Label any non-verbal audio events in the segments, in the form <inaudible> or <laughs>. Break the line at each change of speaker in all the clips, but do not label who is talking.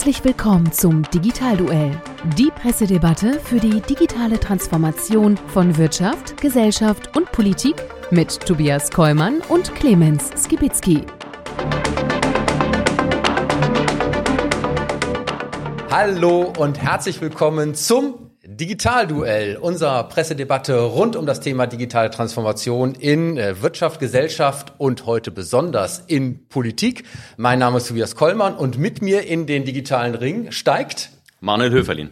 Herzlich willkommen zum Digitalduell, die Pressedebatte für die digitale Transformation von Wirtschaft, Gesellschaft und Politik mit Tobias Kollmann und Clemens Skibitzky.
Hallo und herzlich willkommen zum Digitalduell, unser Pressedebatte rund um das Thema digitale Transformation in äh, Wirtschaft, Gesellschaft und heute besonders in Politik. Mein Name ist Tobias Kollmann und mit mir in den digitalen Ring steigt
Manuel Höferlin.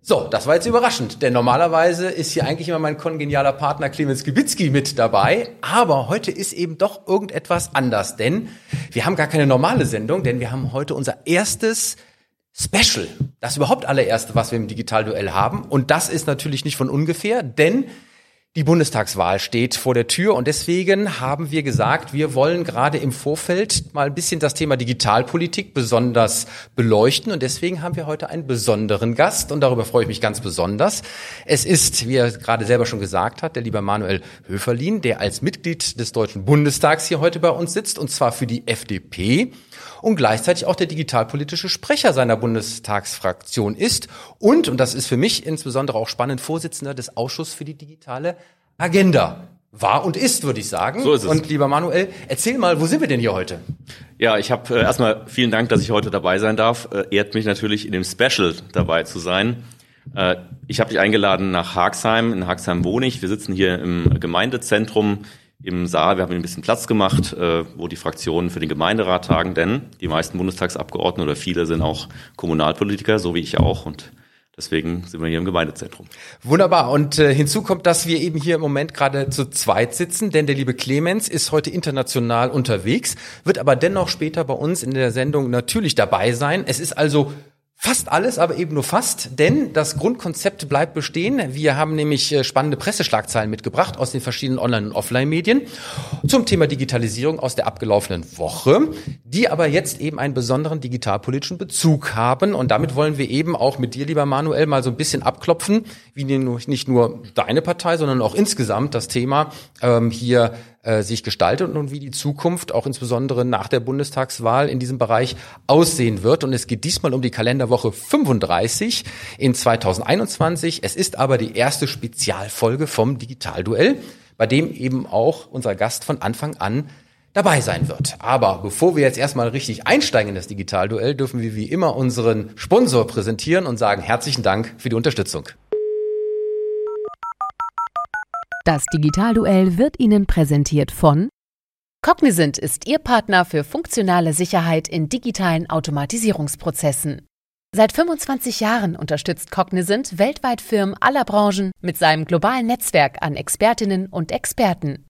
So, das war jetzt überraschend, denn normalerweise ist hier eigentlich immer mein kongenialer Partner Clemens Gibitzki mit dabei, aber heute ist eben doch irgendetwas anders, denn wir haben gar keine normale Sendung, denn wir haben heute unser erstes Special. Das überhaupt allererste, was wir im Digitalduell haben. Und das ist natürlich nicht von ungefähr, denn die Bundestagswahl steht vor der Tür und deswegen haben wir gesagt, wir wollen gerade im Vorfeld mal ein bisschen das Thema Digitalpolitik besonders beleuchten und deswegen haben wir heute einen besonderen Gast und darüber freue ich mich ganz besonders. Es ist, wie er gerade selber schon gesagt hat, der liebe Manuel Höferlin, der als Mitglied des Deutschen Bundestags hier heute bei uns sitzt und zwar für die FDP und gleichzeitig auch der digitalpolitische Sprecher seiner Bundestagsfraktion ist und, und das ist für mich insbesondere auch spannend, Vorsitzender des Ausschusses für die digitale Agenda war und ist, würde ich sagen.
So ist es.
Und lieber Manuel, erzähl mal, wo sind wir denn hier heute?
Ja, ich habe äh, erstmal vielen Dank, dass ich heute dabei sein darf. Äh, ehrt mich natürlich in dem Special dabei zu sein. Äh, ich habe dich eingeladen nach Hagsheim. In Hagsheim wohne ich. Wir sitzen hier im Gemeindezentrum im Saal. Wir haben ein bisschen Platz gemacht, äh, wo die Fraktionen für den Gemeinderat tagen, denn die meisten Bundestagsabgeordneten oder viele sind auch Kommunalpolitiker, so wie ich auch. Und Deswegen sind wir hier im Gemeindezentrum.
Wunderbar. Und äh, hinzu kommt, dass wir eben hier im Moment gerade zu zweit sitzen, denn der liebe Clemens ist heute international unterwegs, wird aber dennoch später bei uns in der Sendung natürlich dabei sein. Es ist also Fast alles, aber eben nur fast, denn das Grundkonzept bleibt bestehen. Wir haben nämlich äh, spannende Presseschlagzeilen mitgebracht aus den verschiedenen Online- und Offline-Medien zum Thema Digitalisierung aus der abgelaufenen Woche, die aber jetzt eben einen besonderen digitalpolitischen Bezug haben. Und damit wollen wir eben auch mit dir, lieber Manuel, mal so ein bisschen abklopfen, wie nicht nur deine Partei, sondern auch insgesamt das Thema ähm, hier äh, sich gestaltet und wie die Zukunft auch insbesondere nach der Bundestagswahl in diesem Bereich aussehen wird. Und es geht diesmal um die Kalenderwoche 35 in 2021. Es ist aber die erste Spezialfolge vom Digitalduell, bei dem eben auch unser Gast von Anfang an dabei sein wird. Aber bevor wir jetzt erstmal richtig einsteigen in das Digitalduell, dürfen wir wie immer unseren Sponsor präsentieren und sagen herzlichen Dank für die Unterstützung.
Das Digitalduell wird Ihnen präsentiert von Cognizant ist Ihr Partner für funktionale Sicherheit in digitalen Automatisierungsprozessen. Seit 25 Jahren unterstützt Cognizant weltweit Firmen aller Branchen mit seinem globalen Netzwerk an Expertinnen und Experten.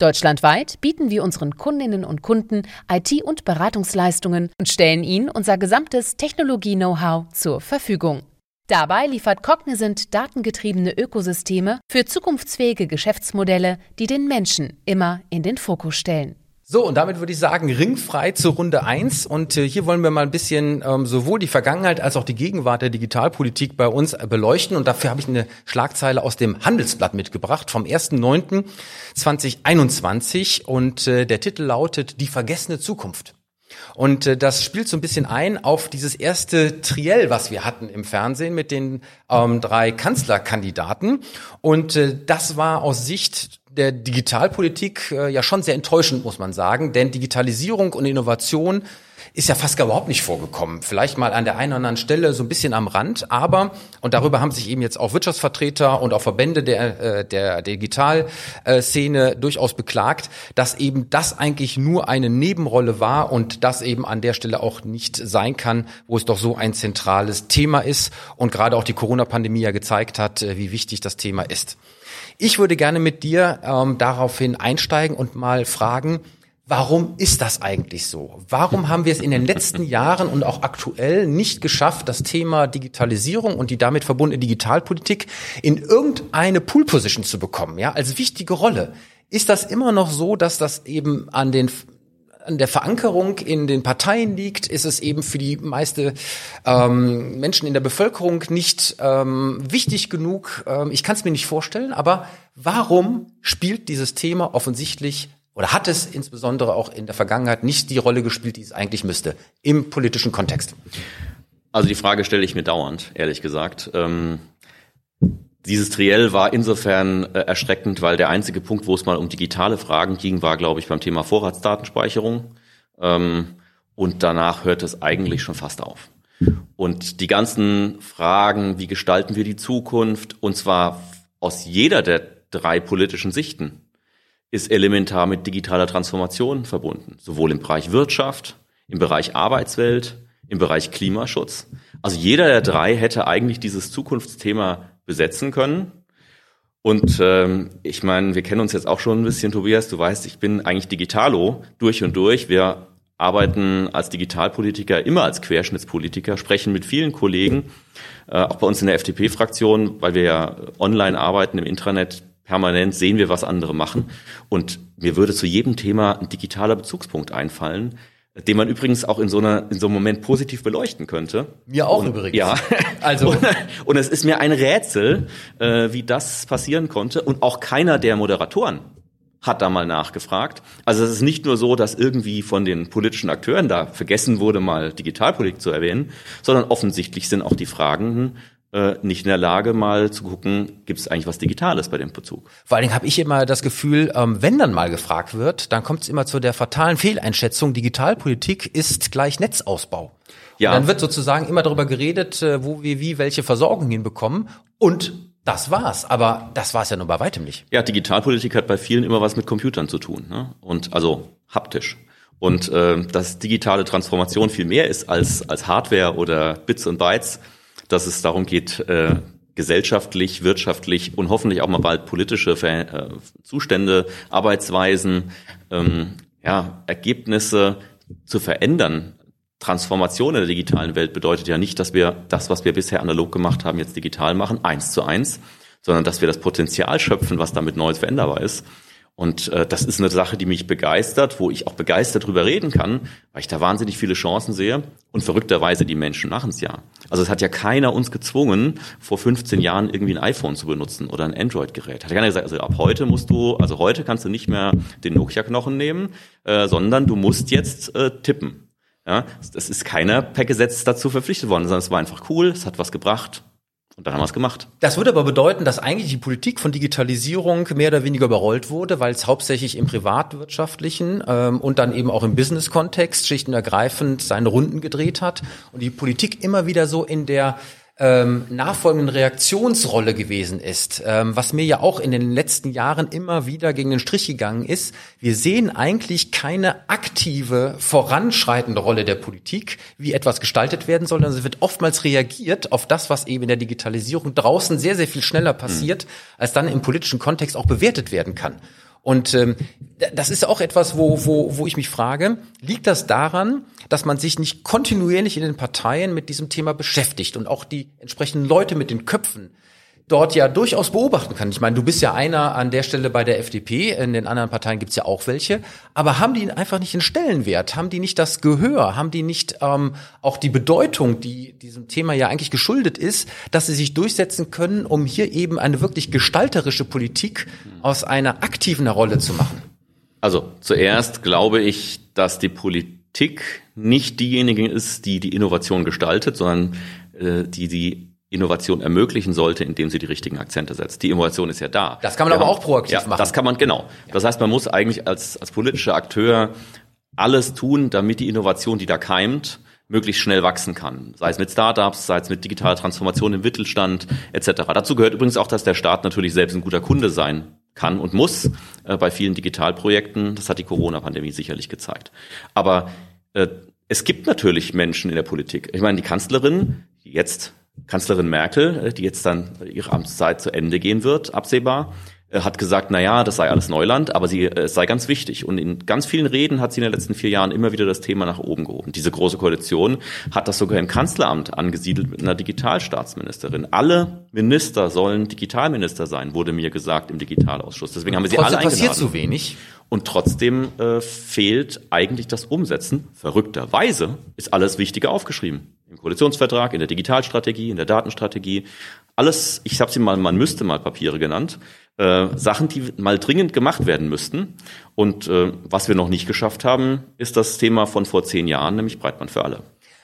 Deutschlandweit bieten wir unseren Kundinnen und Kunden IT- und Beratungsleistungen und stellen ihnen unser gesamtes Technologie-Know-how zur Verfügung. Dabei liefert Cognizant datengetriebene Ökosysteme für zukunftsfähige Geschäftsmodelle, die den Menschen immer in den Fokus stellen.
So, und damit würde ich sagen, ringfrei zur Runde eins. Und äh, hier wollen wir mal ein bisschen ähm, sowohl die Vergangenheit als auch die Gegenwart der Digitalpolitik bei uns äh, beleuchten. Und dafür habe ich eine Schlagzeile aus dem Handelsblatt mitgebracht vom 1.9.2021. Und äh, der Titel lautet Die vergessene Zukunft. Und äh, das spielt so ein bisschen ein auf dieses erste Triell, was wir hatten im Fernsehen mit den ähm, drei Kanzlerkandidaten. Und äh, das war aus Sicht der Digitalpolitik äh, ja schon sehr enttäuschend, muss man sagen. Denn Digitalisierung und Innovation ist ja fast gar überhaupt nicht vorgekommen. Vielleicht mal an der einen oder anderen Stelle so ein bisschen am Rand, aber, und darüber haben sich eben jetzt auch Wirtschaftsvertreter und auch Verbände der, äh, der Digitalszene durchaus beklagt, dass eben das eigentlich nur eine Nebenrolle war und das eben an der Stelle auch nicht sein kann, wo es doch so ein zentrales Thema ist und gerade auch die Corona-Pandemie ja gezeigt hat, äh, wie wichtig das Thema ist. Ich würde gerne mit dir ähm, daraufhin einsteigen und mal fragen, Warum ist das eigentlich so? Warum haben wir es in den letzten Jahren und auch aktuell nicht geschafft, das Thema Digitalisierung und die damit verbundene Digitalpolitik in irgendeine Pool-Position zu bekommen, ja, als wichtige Rolle? Ist das immer noch so, dass das eben an den an der Verankerung in den Parteien liegt, ist es eben für die meiste ähm, Menschen in der Bevölkerung nicht ähm, wichtig genug. Ähm, ich kann es mir nicht vorstellen, aber warum spielt dieses Thema offensichtlich Oder hat es insbesondere auch in der Vergangenheit nicht die Rolle gespielt, die es eigentlich müsste, im politischen Kontext?
Also die Frage stelle ich mir dauernd, ehrlich gesagt. Ähm, dieses Triell war insofern äh, erschreckend, weil der einzige Punkt, wo es mal um digitale Fragen ging, war, glaube ich, beim Thema Vorratsdatenspeicherung. Ähm, und danach hört es eigentlich schon fast auf. Und die ganzen Fragen, wie gestalten wir die Zukunft, und zwar aus jeder der drei politischen Sichten, ist elementar mit digitaler Transformation verbunden. Sowohl im Bereich Wirtschaft, im Bereich Arbeitswelt, im Bereich Klimaschutz. Also jeder der drei hätte eigentlich dieses Zukunftsthema besetzen können. Und ähm, ich meine, wir kennen uns jetzt auch schon ein bisschen, Tobias. Du weißt, ich bin eigentlich Digitalo durch und durch. Wir arbeiten als Digitalpolitiker immer als Querschnittspolitiker, sprechen mit vielen Kollegen, äh, auch bei uns in der FDP-Fraktion, weil wir ja online arbeiten im Intranet permanent, sehen wir, was andere machen. Und mir würde zu jedem Thema ein digitaler Bezugspunkt einfallen, den man übrigens auch in so einer in so einem Moment positiv beleuchten könnte.
Mir auch
und,
übrigens.
Ja, <laughs> also und, <laughs> und, es ist mir ein Rätsel, äh, wie das passieren konnte und auch keiner der Moderatoren hat da mal nachgefragt. Also es ist nicht nur so, dass irgendwie von den politischen Akteuren da vergessen wurde, mal Digitalpolitik zu erwähnen, sondern offensichtlich sind auch die Fragen äh, nicht in der Lage, mal zu gucken, gibt es eigentlich was Digitales bei dem Bezug.
Vor allen Dingen habe ich immer das Gefühl, ähm, wenn dann mal gefragt wird, dann kommt es immer zu der fatalen Fehleinschätzung, Digitalpolitik ist gleich Netzausbau. Ja. Und dann wird sozusagen immer darüber geredet, äh, wo wir wie welche Versorgung hinbekommen. Und das war's, aber das war's ja nur bei weitem nicht.
Ja, Digitalpolitik hat bei vielen immer was mit Computern zu tun, ne? Und also haptisch. Und äh, dass digitale Transformation viel mehr ist als als Hardware oder Bits und Bytes, dass es darum geht, äh, gesellschaftlich, wirtschaftlich und hoffentlich auch mal bald politische Ver äh, Zustände, Arbeitsweisen, ähm, ja, Ergebnisse zu verändern, Transformation in der digitalen Welt bedeutet ja nicht, dass wir das, was wir bisher analog gemacht haben, jetzt digital machen, eins zu eins, sondern dass wir das Potenzial schöpfen, was damit Neues veränderbar ist. Und äh, das ist eine Sache, die mich begeistert, wo ich auch begeistert drüber reden kann, weil ich da wahnsinnig viele Chancen sehe. Und verrückterweise, die Menschen machen es ja. Also es hat ja keiner uns gezwungen, vor 15 Jahren irgendwie ein iPhone zu benutzen oder ein Android-Gerät. Hat ja keiner gesagt, also ab heute musst du, also heute kannst du nicht mehr den Nokia-Knochen nehmen, äh, sondern du musst jetzt äh, tippen. Ja, das ist keiner per Gesetz dazu verpflichtet worden, sondern es war einfach cool, es hat was gebracht. Und dann haben wir es gemacht.
Das würde aber bedeuten, dass eigentlich die Politik von Digitalisierung mehr oder weniger überrollt wurde, weil es hauptsächlich im privatwirtschaftlichen ähm, und dann eben auch im Business-Kontext schlicht und ergreifend seine Runden gedreht hat und die Politik immer wieder so in der ähm, nachfolgenden Reaktionsrolle gewesen ist, ähm, was mir ja auch in den letzten Jahren immer wieder gegen den Strich gegangen ist. Wir sehen eigentlich keine aktive, voranschreitende Rolle der Politik, wie etwas gestaltet werden soll, sondern es wird oftmals reagiert auf das, was eben in der Digitalisierung draußen sehr, sehr viel schneller passiert, mhm. als dann im politischen Kontext auch bewertet werden kann. Und ähm, das ist auch etwas, wo, wo, wo ich mich frage, liegt das daran, dass man sich nicht kontinuierlich in den Parteien mit diesem Thema beschäftigt und auch die entsprechenden Leute mit den Köpfen dort ja durchaus beobachten kann. Ich meine, du bist ja einer an der Stelle bei der FDP, in den anderen Parteien gibt's ja auch welche, aber haben die einfach nicht den Stellenwert, haben die nicht das Gehör, haben die nicht ähm, auch die Bedeutung, die diesem Thema ja eigentlich geschuldet ist, dass sie sich durchsetzen können, um hier eben eine wirklich gestalterische Politik aus einer aktiven Rolle zu machen?
Also zuerst glaube ich, dass die Politik nicht diejenige ist, die die Innovation gestaltet, sondern äh, die die Innovation ermöglichen sollte, indem sie die richtigen Akzente setzt. Die Innovation ist ja da.
Das kann man Wir aber haben, auch proaktiv
ja,
machen.
Das kann man, genau. Das heißt, man muss eigentlich als, als politischer Akteur alles tun, damit die Innovation, die da keimt, möglichst schnell wachsen kann. Sei es mit Startups, sei es mit digitaler Transformation im Mittelstand etc. Dazu gehört übrigens auch, dass der Staat natürlich selbst ein guter Kunde sein kann und muss äh, bei vielen Digitalprojekten. Das hat die Corona-Pandemie sicherlich gezeigt. Aber äh, es gibt natürlich Menschen in der Politik. Ich meine, die Kanzlerin, die jetzt Kanzlerin Merkel, äh, die jetzt dann ihre Amtszeit zu Ende gehen wird, absehbar, äh, hat gesagt, na ja, das sei alles Neuland, aber sie, äh, es sei ganz wichtig. Und in ganz vielen Reden hat sie in den letzten vier Jahren immer wieder das Thema nach oben gehoben. Diese große Koalition hat das sogar im Kanzleramt angesiedelt mit einer Digitalstaatsministerin. Alle Minister sollen Digitalminister sein, wurde mir gesagt im Digitalausschuss. Deswegen haben wir sie
trotzdem
alle
eingeladen. passiert zu wenig.
Und trotzdem äh, fehlt eigentlich das Umsetzen. Verrückterweise ist alles Wichtige aufgeschrieben. Im Koalitionsvertrag, in der Digitalstrategie, in der Datenstrategie. Alles, ich habe sie mal, man müsste mal Papiere genannt. äh, Sachen, die mal dringend gemacht werden müssten. Und äh, was wir noch nicht geschafft haben, ist das Thema von vor zehn Jahren, nämlich Breitband für alle.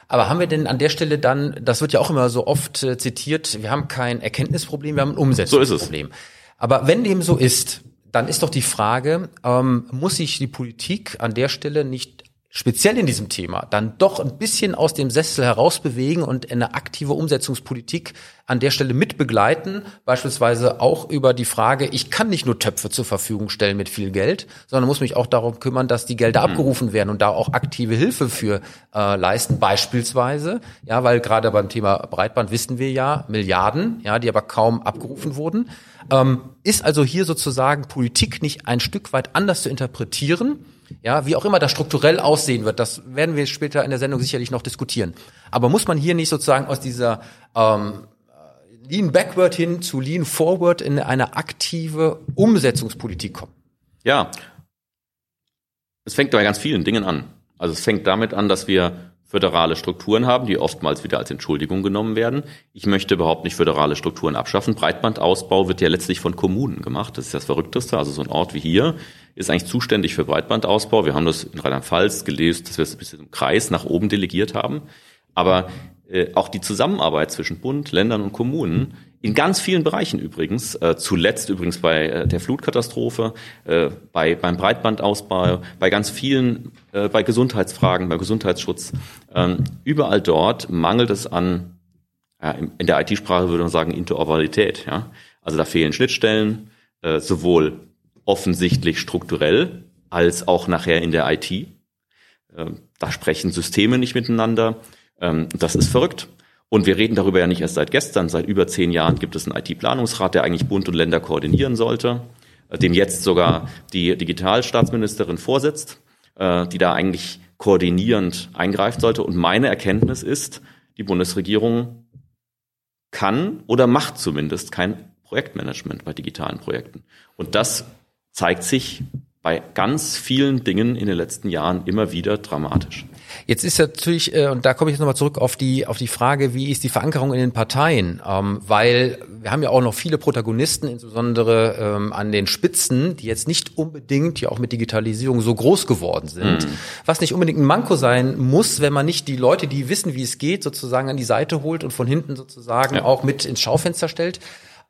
Aber haben wir denn an der Stelle dann, das wird ja auch immer so oft äh, zitiert, wir haben kein Erkenntnisproblem, wir haben ein Umsetzungsproblem. So ist es. Aber wenn dem so ist, dann ist doch die Frage, ähm, muss sich die Politik an der Stelle nicht speziell in diesem Thema dann doch ein bisschen aus dem Sessel herausbewegen und eine aktive Umsetzungspolitik an der Stelle mitbegleiten, beispielsweise auch über die Frage, ich kann nicht nur Töpfe zur Verfügung stellen mit viel Geld, sondern muss mich auch darum kümmern, dass die Gelder mhm. abgerufen werden und da auch aktive Hilfe für äh, leisten, beispielsweise, ja, weil gerade beim Thema Breitband wissen wir ja Milliarden, ja, die aber kaum abgerufen wurden. Ähm, ist also hier sozusagen Politik nicht ein Stück weit anders zu interpretieren? Ja, wie auch immer das strukturell aussehen wird, das werden wir später in der Sendung sicherlich noch diskutieren. Aber muss man hier nicht sozusagen aus dieser ähm, Lean Backward hin zu Lean Forward in eine aktive Umsetzungspolitik kommen?
Ja, es fängt bei ganz vielen Dingen an. Also es fängt damit an, dass wir föderale Strukturen haben, die oftmals wieder als Entschuldigung genommen werden. Ich möchte überhaupt nicht föderale Strukturen abschaffen. Breitbandausbau wird ja letztlich von Kommunen gemacht. Das ist das Verrückteste. Also so ein Ort wie hier ist eigentlich zuständig für Breitbandausbau. Wir haben das in Rheinland-Pfalz gelesen, dass wir es ein bisschen im Kreis nach oben delegiert haben. Aber äh, auch die Zusammenarbeit zwischen Bund, Ländern und Kommunen in ganz vielen Bereichen übrigens, äh, zuletzt übrigens bei äh, der Flutkatastrophe, äh, bei, beim Breitbandausbau, bei ganz vielen, äh, bei Gesundheitsfragen, bei Gesundheitsschutz. Ähm, überall dort mangelt es an, ja, in der IT-Sprache würde man sagen, Interoperabilität. Ja? Also da fehlen Schnittstellen, äh, sowohl offensichtlich strukturell als auch nachher in der IT. Äh, da sprechen Systeme nicht miteinander. Ähm, das ist verrückt. Und wir reden darüber ja nicht erst seit gestern. Seit über zehn Jahren gibt es einen IT-Planungsrat, der eigentlich Bund und Länder koordinieren sollte, äh, dem jetzt sogar die Digitalstaatsministerin vorsitzt, äh, die da eigentlich koordinierend eingreifen sollte. Und meine Erkenntnis ist, die Bundesregierung kann oder macht zumindest kein Projektmanagement bei digitalen Projekten. Und das zeigt sich bei ganz vielen Dingen in den letzten Jahren immer wieder dramatisch.
Jetzt ist natürlich, äh, und da komme ich jetzt nochmal zurück auf die, auf die Frage, wie ist die Verankerung in den Parteien? Ähm, weil wir haben ja auch noch viele Protagonisten, insbesondere ähm, an den Spitzen, die jetzt nicht unbedingt ja auch mit Digitalisierung so groß geworden sind. Mhm. Was nicht unbedingt ein Manko sein muss, wenn man nicht die Leute, die wissen, wie es geht, sozusagen an die Seite holt und von hinten sozusagen ja. auch mit ins Schaufenster stellt.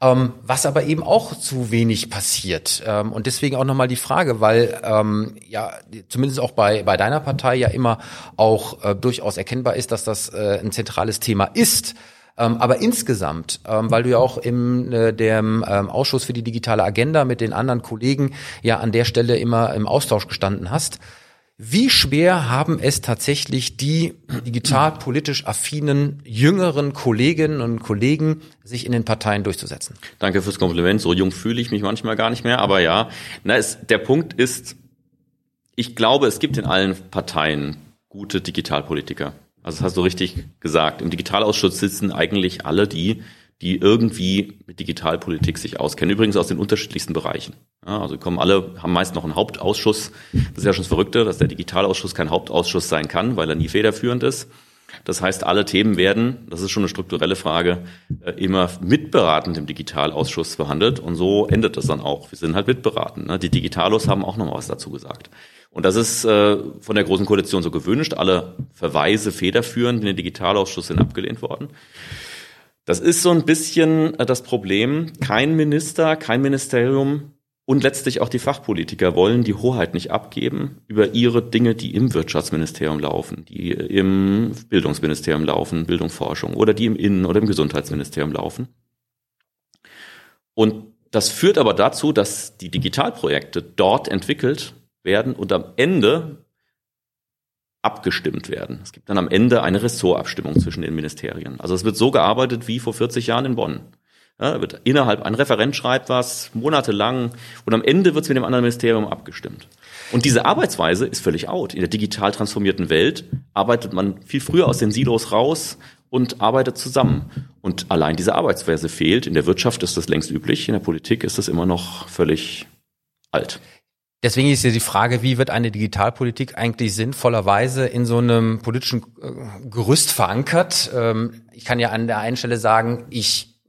Ähm, was aber eben auch zu wenig passiert. Ähm, und deswegen auch nochmal die Frage, weil ähm, ja zumindest auch bei, bei deiner Partei ja immer auch äh, durchaus erkennbar ist, dass das äh, ein zentrales Thema ist. Ähm, aber insgesamt, ähm, weil du ja auch im äh, dem ähm, Ausschuss für die digitale Agenda mit den anderen Kollegen ja an der Stelle immer im Austausch gestanden hast, wie schwer haben es tatsächlich die digitalpolitisch affinen jüngeren Kolleginnen und Kollegen, sich in den Parteien durchzusetzen?
Danke fürs Kompliment. So jung fühle ich mich manchmal gar nicht mehr, aber ja. Na, es, der Punkt ist, ich glaube, es gibt in allen Parteien gute Digitalpolitiker. Also das hast du richtig gesagt. Im Digitalausschuss sitzen eigentlich alle die, die irgendwie mit Digitalpolitik sich auskennen. Übrigens aus den unterschiedlichsten Bereichen. Ja, also kommen alle, haben meist noch einen Hauptausschuss. Das ist ja schon das Verrückte, dass der Digitalausschuss kein Hauptausschuss sein kann, weil er nie federführend ist. Das heißt, alle Themen werden, das ist schon eine strukturelle Frage, äh, immer mitberatend im Digitalausschuss behandelt. Und so endet das dann auch. Wir sind halt mitberatend. Ne? Die Digitalos haben auch noch mal was dazu gesagt. Und das ist äh, von der Großen Koalition so gewünscht. Alle Verweise federführend in den Digitalausschuss sind abgelehnt worden. Das ist so ein bisschen äh, das Problem. Kein Minister, kein Ministerium und letztlich auch die Fachpolitiker wollen die Hoheit nicht abgeben über ihre Dinge, die im Wirtschaftsministerium laufen, die im Bildungsministerium laufen, Bildung, Forschung oder die im Innen- oder im Gesundheitsministerium laufen. Und das führt aber dazu, dass die Digitalprojekte dort entwickelt werden und am Ende abgestimmt werden. Es gibt dann am Ende eine Ressortabstimmung zwischen den Ministerien. Also es wird so gearbeitet wie vor 40 Jahren in Bonn. Ja, wird innerhalb, ein Referent schreibt was, monatelang, und am Ende wird es mit dem anderen Ministerium abgestimmt. Und diese Arbeitsweise ist völlig out. In der digital transformierten Welt arbeitet man viel früher aus den Silos raus und arbeitet zusammen. Und allein diese Arbeitsweise fehlt. In der Wirtschaft ist das längst üblich, in der Politik ist das immer noch völlig alt.
Deswegen ist ja die Frage, wie wird eine Digitalpolitik eigentlich sinnvollerweise in so einem politischen äh, Gerüst verankert? Ähm, ich kann ja an der einen Stelle sagen, ich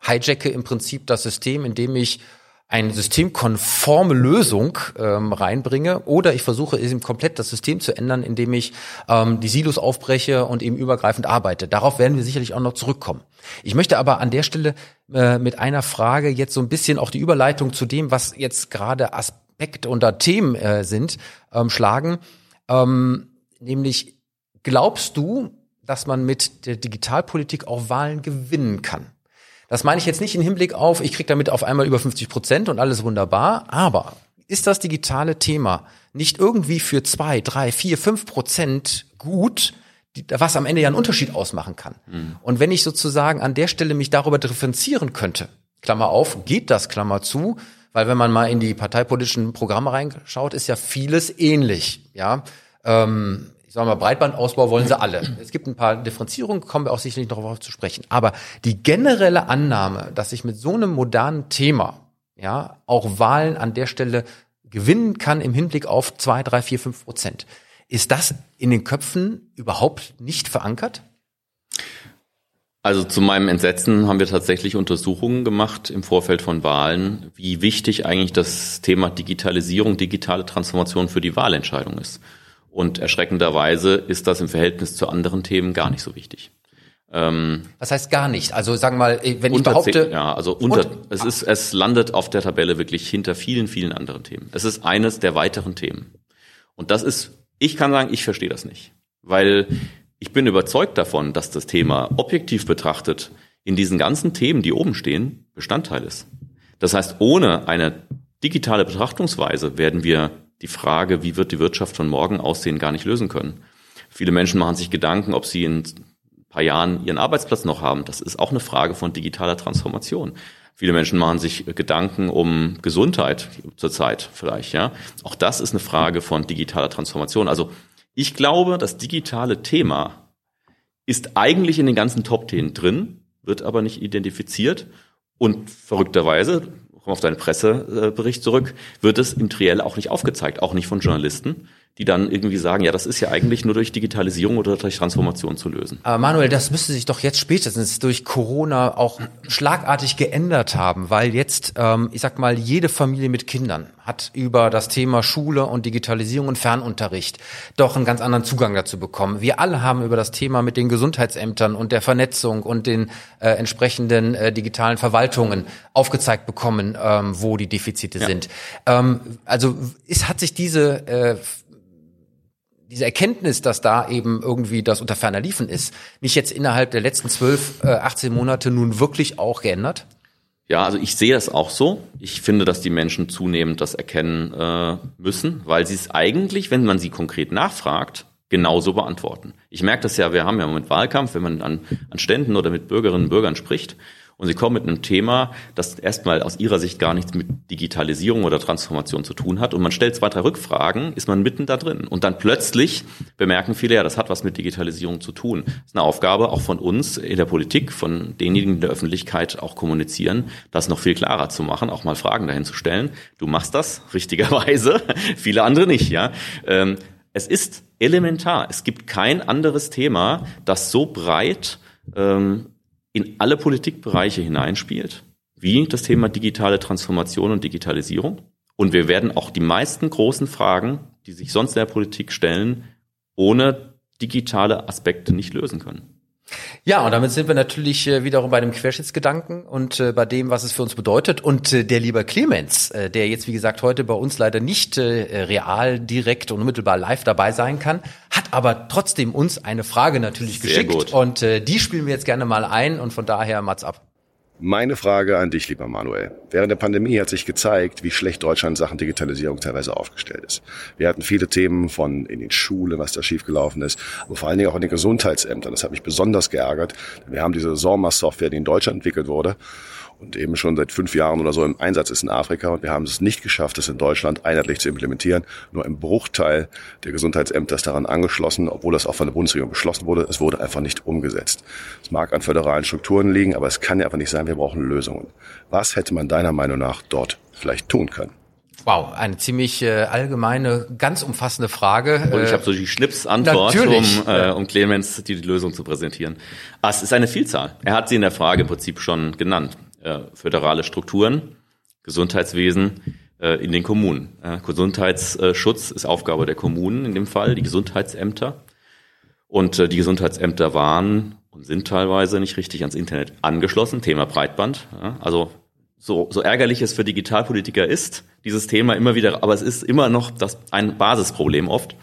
hijacke im Prinzip das System, indem ich eine systemkonforme Lösung ähm, reinbringe oder ich versuche eben komplett das System zu ändern, indem ich ähm, die Silos aufbreche und eben übergreifend arbeite. Darauf werden wir sicherlich auch noch zurückkommen. Ich möchte aber an der Stelle äh, mit einer Frage jetzt so ein bisschen auch die Überleitung zu dem, was jetzt gerade Aspekt oder Themen äh, sind, ähm, schlagen. Ähm, nämlich, glaubst du, dass man mit der Digitalpolitik auch Wahlen gewinnen kann? Das meine ich jetzt nicht im Hinblick auf, ich kriege damit auf einmal über 50 Prozent und alles wunderbar, aber ist das digitale Thema nicht irgendwie für zwei, drei, vier, fünf Prozent gut, was am Ende ja einen Unterschied ausmachen kann? Mhm. Und wenn ich sozusagen an der Stelle mich darüber differenzieren könnte, Klammer auf, geht das, Klammer zu, weil wenn man mal in die parteipolitischen Programme reinschaut, ist ja vieles ähnlich, ja. Ähm, sagen wir mal, Breitbandausbau wollen sie alle. Es gibt ein paar Differenzierungen, kommen wir auch sicherlich noch darauf zu sprechen. Aber die generelle Annahme, dass ich mit so einem modernen Thema, ja, auch Wahlen an der Stelle gewinnen kann im Hinblick auf zwei, drei, vier, fünf Prozent. Ist das in den Köpfen überhaupt nicht verankert?
Also zu meinem Entsetzen haben wir tatsächlich Untersuchungen gemacht im Vorfeld von Wahlen, wie wichtig eigentlich das Thema Digitalisierung, digitale Transformation für die Wahlentscheidung ist. Und erschreckenderweise ist das im Verhältnis zu anderen Themen gar nicht so wichtig.
Ähm, Was heißt gar nicht? Also sagen wir mal, wenn ich behaupte,
10, ja, also unter, es ist, es landet auf der Tabelle wirklich hinter vielen, vielen anderen Themen. Es ist eines der weiteren Themen. Und das ist, ich kann sagen, ich verstehe das nicht, weil ich bin überzeugt davon, dass das Thema objektiv betrachtet in diesen ganzen Themen, die oben stehen, Bestandteil ist. Das heißt, ohne eine digitale Betrachtungsweise werden wir die Frage, wie wird die Wirtschaft von morgen aussehen, gar nicht lösen können. Viele Menschen machen sich Gedanken, ob sie in ein paar Jahren ihren Arbeitsplatz noch haben. Das ist auch eine Frage von digitaler Transformation. Viele Menschen machen sich Gedanken um Gesundheit zurzeit vielleicht, ja. Auch das ist eine Frage von digitaler Transformation. Also ich glaube, das digitale Thema ist eigentlich in den ganzen Top-Themen drin, wird aber nicht identifiziert. Und verrückterweise, komme auf deinen Pressebericht zurück, wird es im Triell auch nicht aufgezeigt, auch nicht von Journalisten die dann irgendwie sagen, ja, das ist ja eigentlich nur durch Digitalisierung oder durch Transformation zu lösen.
Aber Manuel, das müsste sich doch jetzt spätestens durch Corona auch schlagartig geändert haben, weil jetzt, ähm, ich sag mal, jede Familie mit Kindern hat über das Thema Schule und Digitalisierung und Fernunterricht doch einen ganz anderen Zugang dazu bekommen. Wir alle haben über das Thema mit den Gesundheitsämtern und der Vernetzung und den äh, entsprechenden äh, digitalen Verwaltungen aufgezeigt bekommen, ähm, wo die Defizite ja. sind. Ähm, also ist, hat sich diese äh, diese Erkenntnis, dass da eben irgendwie das unter ferner Liefen ist, nicht jetzt innerhalb der letzten zwölf, äh, 18 Monate nun wirklich auch geändert?
Ja, also ich sehe das auch so. Ich finde, dass die Menschen zunehmend das erkennen äh, müssen, weil sie es eigentlich, wenn man sie konkret nachfragt, genauso beantworten. Ich merke das ja, wir haben ja im Moment Wahlkampf, wenn man an, an Ständen oder mit Bürgerinnen und Bürgern spricht, und Sie kommen mit einem Thema, das erstmal aus Ihrer Sicht gar nichts mit Digitalisierung oder Transformation zu tun hat. Und man stellt zwei, drei Rückfragen, ist man mitten da drin. Und dann plötzlich bemerken viele, ja, das hat was mit Digitalisierung zu tun. Das ist eine Aufgabe auch von uns in der Politik, von denjenigen in der Öffentlichkeit auch kommunizieren, das noch viel klarer zu machen, auch mal Fragen dahin zu stellen. Du machst das, richtigerweise, <laughs> viele andere nicht, ja. Ähm, es ist elementar. Es gibt kein anderes Thema, das so breit ähm, in alle Politikbereiche hineinspielt, wie das Thema digitale Transformation und Digitalisierung. Und wir werden auch die meisten großen Fragen, die sich sonst in der Politik stellen, ohne digitale Aspekte nicht lösen können.
Ja, und damit sind wir natürlich äh, wiederum bei dem Querschnittsgedanken und äh, bei dem, was es für uns bedeutet. Und äh, der lieber Clemens, äh, der jetzt, wie gesagt, heute bei uns leider nicht äh, real, direkt und unmittelbar live dabei sein kann, hat aber trotzdem uns eine Frage natürlich Sehr geschickt. Gut. Und äh, die spielen wir jetzt gerne mal ein und von daher Mats ab.
Meine Frage an dich, lieber Manuel. Während der Pandemie hat sich gezeigt, wie schlecht Deutschland Sachen Digitalisierung teilweise aufgestellt ist. Wir hatten viele Themen von in den Schulen, was da schiefgelaufen ist, aber vor allen Dingen auch in den Gesundheitsämtern. Das hat mich besonders geärgert. Wir haben diese SORMA-Software, die in Deutschland entwickelt wurde und eben schon seit fünf Jahren oder so im Einsatz ist in Afrika. Und wir haben es nicht geschafft, das in Deutschland einheitlich zu implementieren. Nur ein Bruchteil der Gesundheitsämter ist daran angeschlossen, obwohl das auch von der Bundesregierung beschlossen wurde. Es wurde einfach nicht umgesetzt. Es mag an föderalen Strukturen liegen, aber es kann ja einfach nicht sein, wir brauchen Lösungen. Was hätte man deiner Meinung nach dort vielleicht tun können?
Wow, eine ziemlich äh, allgemeine, ganz umfassende Frage.
Und ich habe so die Schnipsantwort, um, äh, um Clemens die, die Lösung zu präsentieren. Ah, es ist eine Vielzahl. Er hat sie in der Frage im Prinzip schon genannt äh, föderale Strukturen, Gesundheitswesen äh, in den Kommunen. Äh, Gesundheitsschutz ist Aufgabe der Kommunen in dem Fall, die Gesundheitsämter. Und äh, die Gesundheitsämter waren und sind teilweise nicht richtig ans Internet angeschlossen. Thema Breitband. Ja, also so, so ärgerlich es für Digitalpolitiker ist, dieses Thema immer wieder, aber es ist immer noch das, ein Basisproblem oft.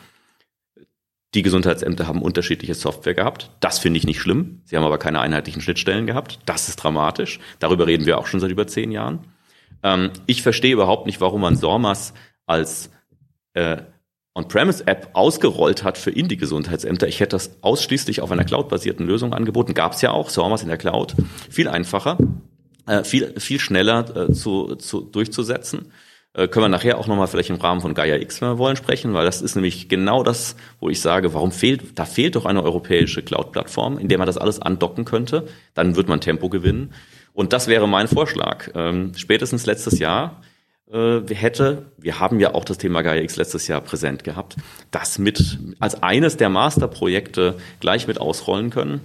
Die Gesundheitsämter haben unterschiedliche Software gehabt. Das finde ich nicht schlimm. Sie haben aber keine einheitlichen Schnittstellen gehabt. Das ist dramatisch. Darüber reden wir auch schon seit über zehn Jahren. Ähm, ich verstehe überhaupt nicht, warum man SORMAS als äh, On-Premise-App ausgerollt hat für Indie-Gesundheitsämter. Ich hätte das ausschließlich auf einer cloud-basierten Lösung angeboten. Gab es ja auch, SORMAS in der Cloud. Viel einfacher, äh, viel, viel schneller äh, zu, zu, durchzusetzen. Äh, können wir nachher auch nochmal vielleicht im Rahmen von Gaia X, wenn wir wollen, sprechen, weil das ist nämlich genau das, wo ich sage, warum fehlt, da fehlt doch eine europäische Cloud-Plattform, in der man das alles andocken könnte. Dann wird man Tempo gewinnen. Und das wäre mein Vorschlag. Ähm, spätestens letztes Jahr äh, hätte, wir haben ja auch das Thema Gaia X letztes Jahr präsent gehabt, das mit als eines der Masterprojekte gleich mit ausrollen können.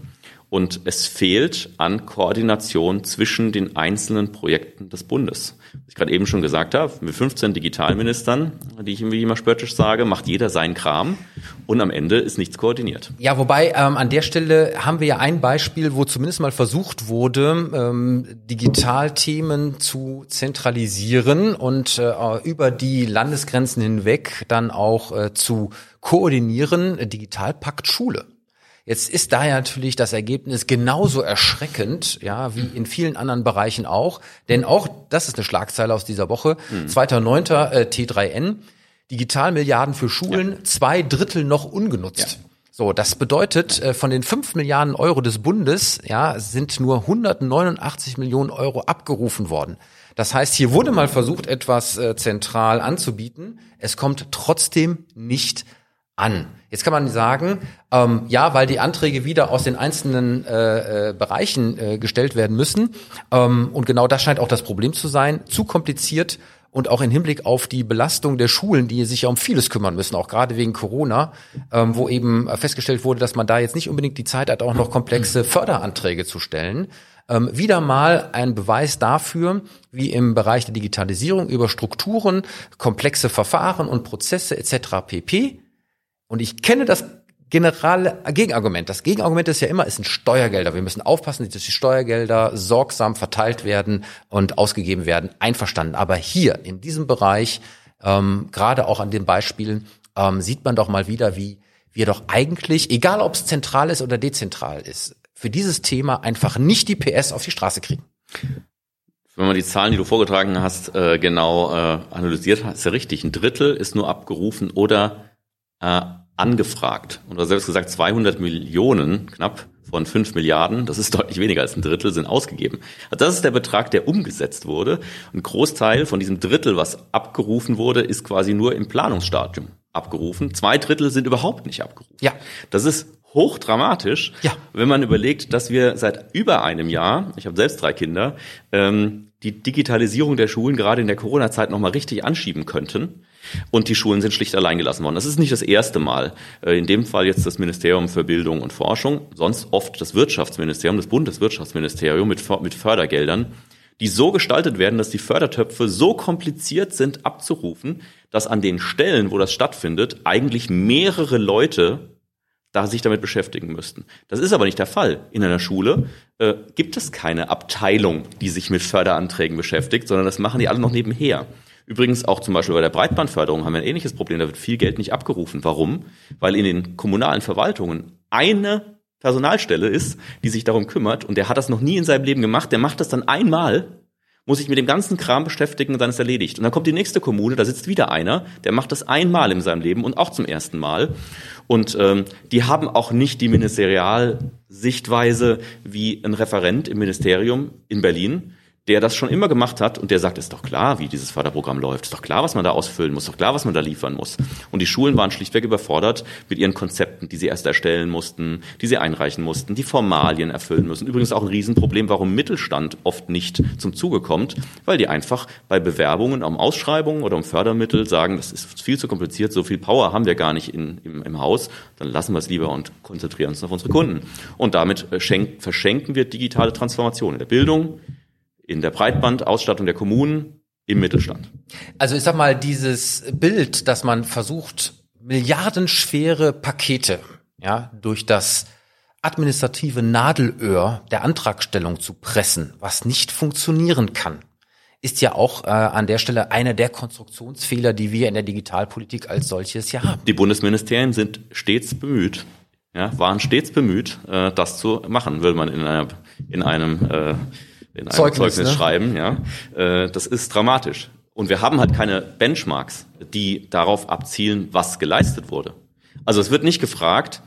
Und es fehlt an Koordination zwischen den einzelnen Projekten des Bundes. Was ich gerade eben schon gesagt habe, mit 15 Digitalministern, die ich irgendwie immer spöttisch sage, macht jeder seinen Kram und am Ende ist nichts koordiniert.
Ja, wobei ähm, an der Stelle haben wir ja ein Beispiel, wo zumindest mal versucht wurde, ähm, Digitalthemen zu zentralisieren und äh, über die Landesgrenzen hinweg dann auch äh, zu koordinieren, Digitalpakt Schule. Jetzt ist daher natürlich das Ergebnis genauso erschreckend, ja, wie in vielen anderen Bereichen auch. Denn auch, das ist eine Schlagzeile aus dieser Woche, mhm. 2.9. Äh, T3N, Digitalmilliarden für Schulen, ja. zwei Drittel noch ungenutzt. Ja. So, das bedeutet, äh, von den 5 Milliarden Euro des Bundes, ja, sind nur 189 Millionen Euro abgerufen worden. Das heißt, hier wurde mal versucht, etwas äh, zentral anzubieten. Es kommt trotzdem nicht an. Jetzt kann man sagen, ähm, ja, weil die Anträge wieder aus den einzelnen äh, äh, Bereichen äh, gestellt werden müssen. Ähm, und genau das scheint auch das Problem zu sein. Zu kompliziert und auch im Hinblick auf die Belastung der Schulen, die sich ja um vieles kümmern müssen, auch gerade wegen Corona, ähm, wo eben festgestellt wurde, dass man da jetzt nicht unbedingt die Zeit hat, auch noch komplexe Förderanträge zu stellen. Ähm, wieder mal ein Beweis dafür, wie im Bereich der Digitalisierung über Strukturen, komplexe Verfahren und Prozesse etc. pp und ich kenne das generale Gegenargument. Das Gegenargument ist ja immer, es sind Steuergelder. Wir müssen aufpassen, dass die Steuergelder sorgsam verteilt werden und ausgegeben werden. Einverstanden. Aber hier in diesem Bereich, ähm, gerade auch an den Beispielen, ähm, sieht man doch mal wieder, wie wir doch eigentlich, egal ob es zentral ist oder dezentral ist, für dieses Thema einfach nicht die PS auf die Straße kriegen.
Wenn man die Zahlen, die du vorgetragen hast, äh, genau äh, analysiert, ist ja richtig. Ein Drittel ist nur abgerufen oder äh, angefragt. Und du hast selbst gesagt, 200 Millionen knapp von 5 Milliarden, das ist deutlich weniger als ein Drittel, sind ausgegeben. Also das ist der Betrag, der umgesetzt wurde. Ein Großteil von diesem Drittel, was abgerufen wurde, ist quasi nur im Planungsstadium abgerufen. Zwei Drittel sind überhaupt nicht abgerufen.
Ja.
Das ist hochdramatisch,
ja.
wenn man überlegt, dass wir seit über einem Jahr, ich habe selbst drei Kinder, ähm, die Digitalisierung der Schulen gerade in der Corona-Zeit nochmal richtig anschieben könnten. Und die Schulen sind schlicht allein gelassen worden. Das ist nicht das erste Mal. Äh, in dem Fall jetzt das Ministerium für Bildung und Forschung, sonst oft das Wirtschaftsministerium, das Bundeswirtschaftsministerium mit, mit Fördergeldern, die so gestaltet werden, dass die Fördertöpfe so kompliziert sind abzurufen, dass an den Stellen, wo das stattfindet, eigentlich mehrere Leute da sich damit beschäftigen müssten. Das ist aber nicht der Fall. In einer Schule äh, gibt es keine Abteilung, die sich mit Förderanträgen beschäftigt, sondern das machen die alle noch nebenher. Übrigens auch zum Beispiel bei der Breitbandförderung haben wir ein ähnliches Problem. Da wird viel Geld nicht abgerufen. Warum? Weil in den kommunalen Verwaltungen eine Personalstelle ist, die sich darum kümmert und der hat das noch nie in seinem Leben gemacht. Der macht das dann einmal, muss sich mit dem ganzen Kram beschäftigen und dann ist erledigt. Und dann kommt die nächste Kommune, da sitzt wieder einer, der macht das einmal in seinem Leben und auch zum ersten Mal. Und ähm, die haben auch nicht die Ministerialsichtweise wie ein Referent im Ministerium in Berlin, der das schon immer gemacht hat und der sagt, ist doch klar, wie dieses Förderprogramm läuft, ist doch klar, was man da ausfüllen muss, ist doch klar, was man da liefern muss. Und die Schulen waren schlichtweg überfordert mit ihren Konzepten, die sie erst erstellen mussten, die sie einreichen mussten, die Formalien erfüllen müssen. Übrigens auch ein Riesenproblem, warum Mittelstand oft nicht zum Zuge kommt, weil die einfach bei Bewerbungen um Ausschreibungen oder um Fördermittel sagen, das ist viel zu kompliziert, so viel Power haben wir gar nicht in, im, im Haus, dann lassen wir es lieber und konzentrieren uns auf unsere Kunden. Und damit äh, schenk, verschenken wir digitale Transformation in der Bildung, in der Breitbandausstattung der Kommunen, im Mittelstand.
Also ich sag mal, dieses Bild, dass man versucht, milliardenschwere Pakete ja, durch das administrative Nadelöhr der Antragstellung zu pressen, was nicht funktionieren kann, ist ja auch äh, an der Stelle einer der Konstruktionsfehler, die wir in der Digitalpolitik als solches ja haben.
Die Bundesministerien sind stets bemüht, ja, waren stets bemüht, äh, das zu machen, will man in, einer, in einem, äh, in einem Zeugnis, Zeugnis ne? schreiben. Ja, äh, das ist dramatisch. Und wir haben halt keine Benchmarks, die darauf abzielen, was geleistet wurde. Also es wird nicht gefragt,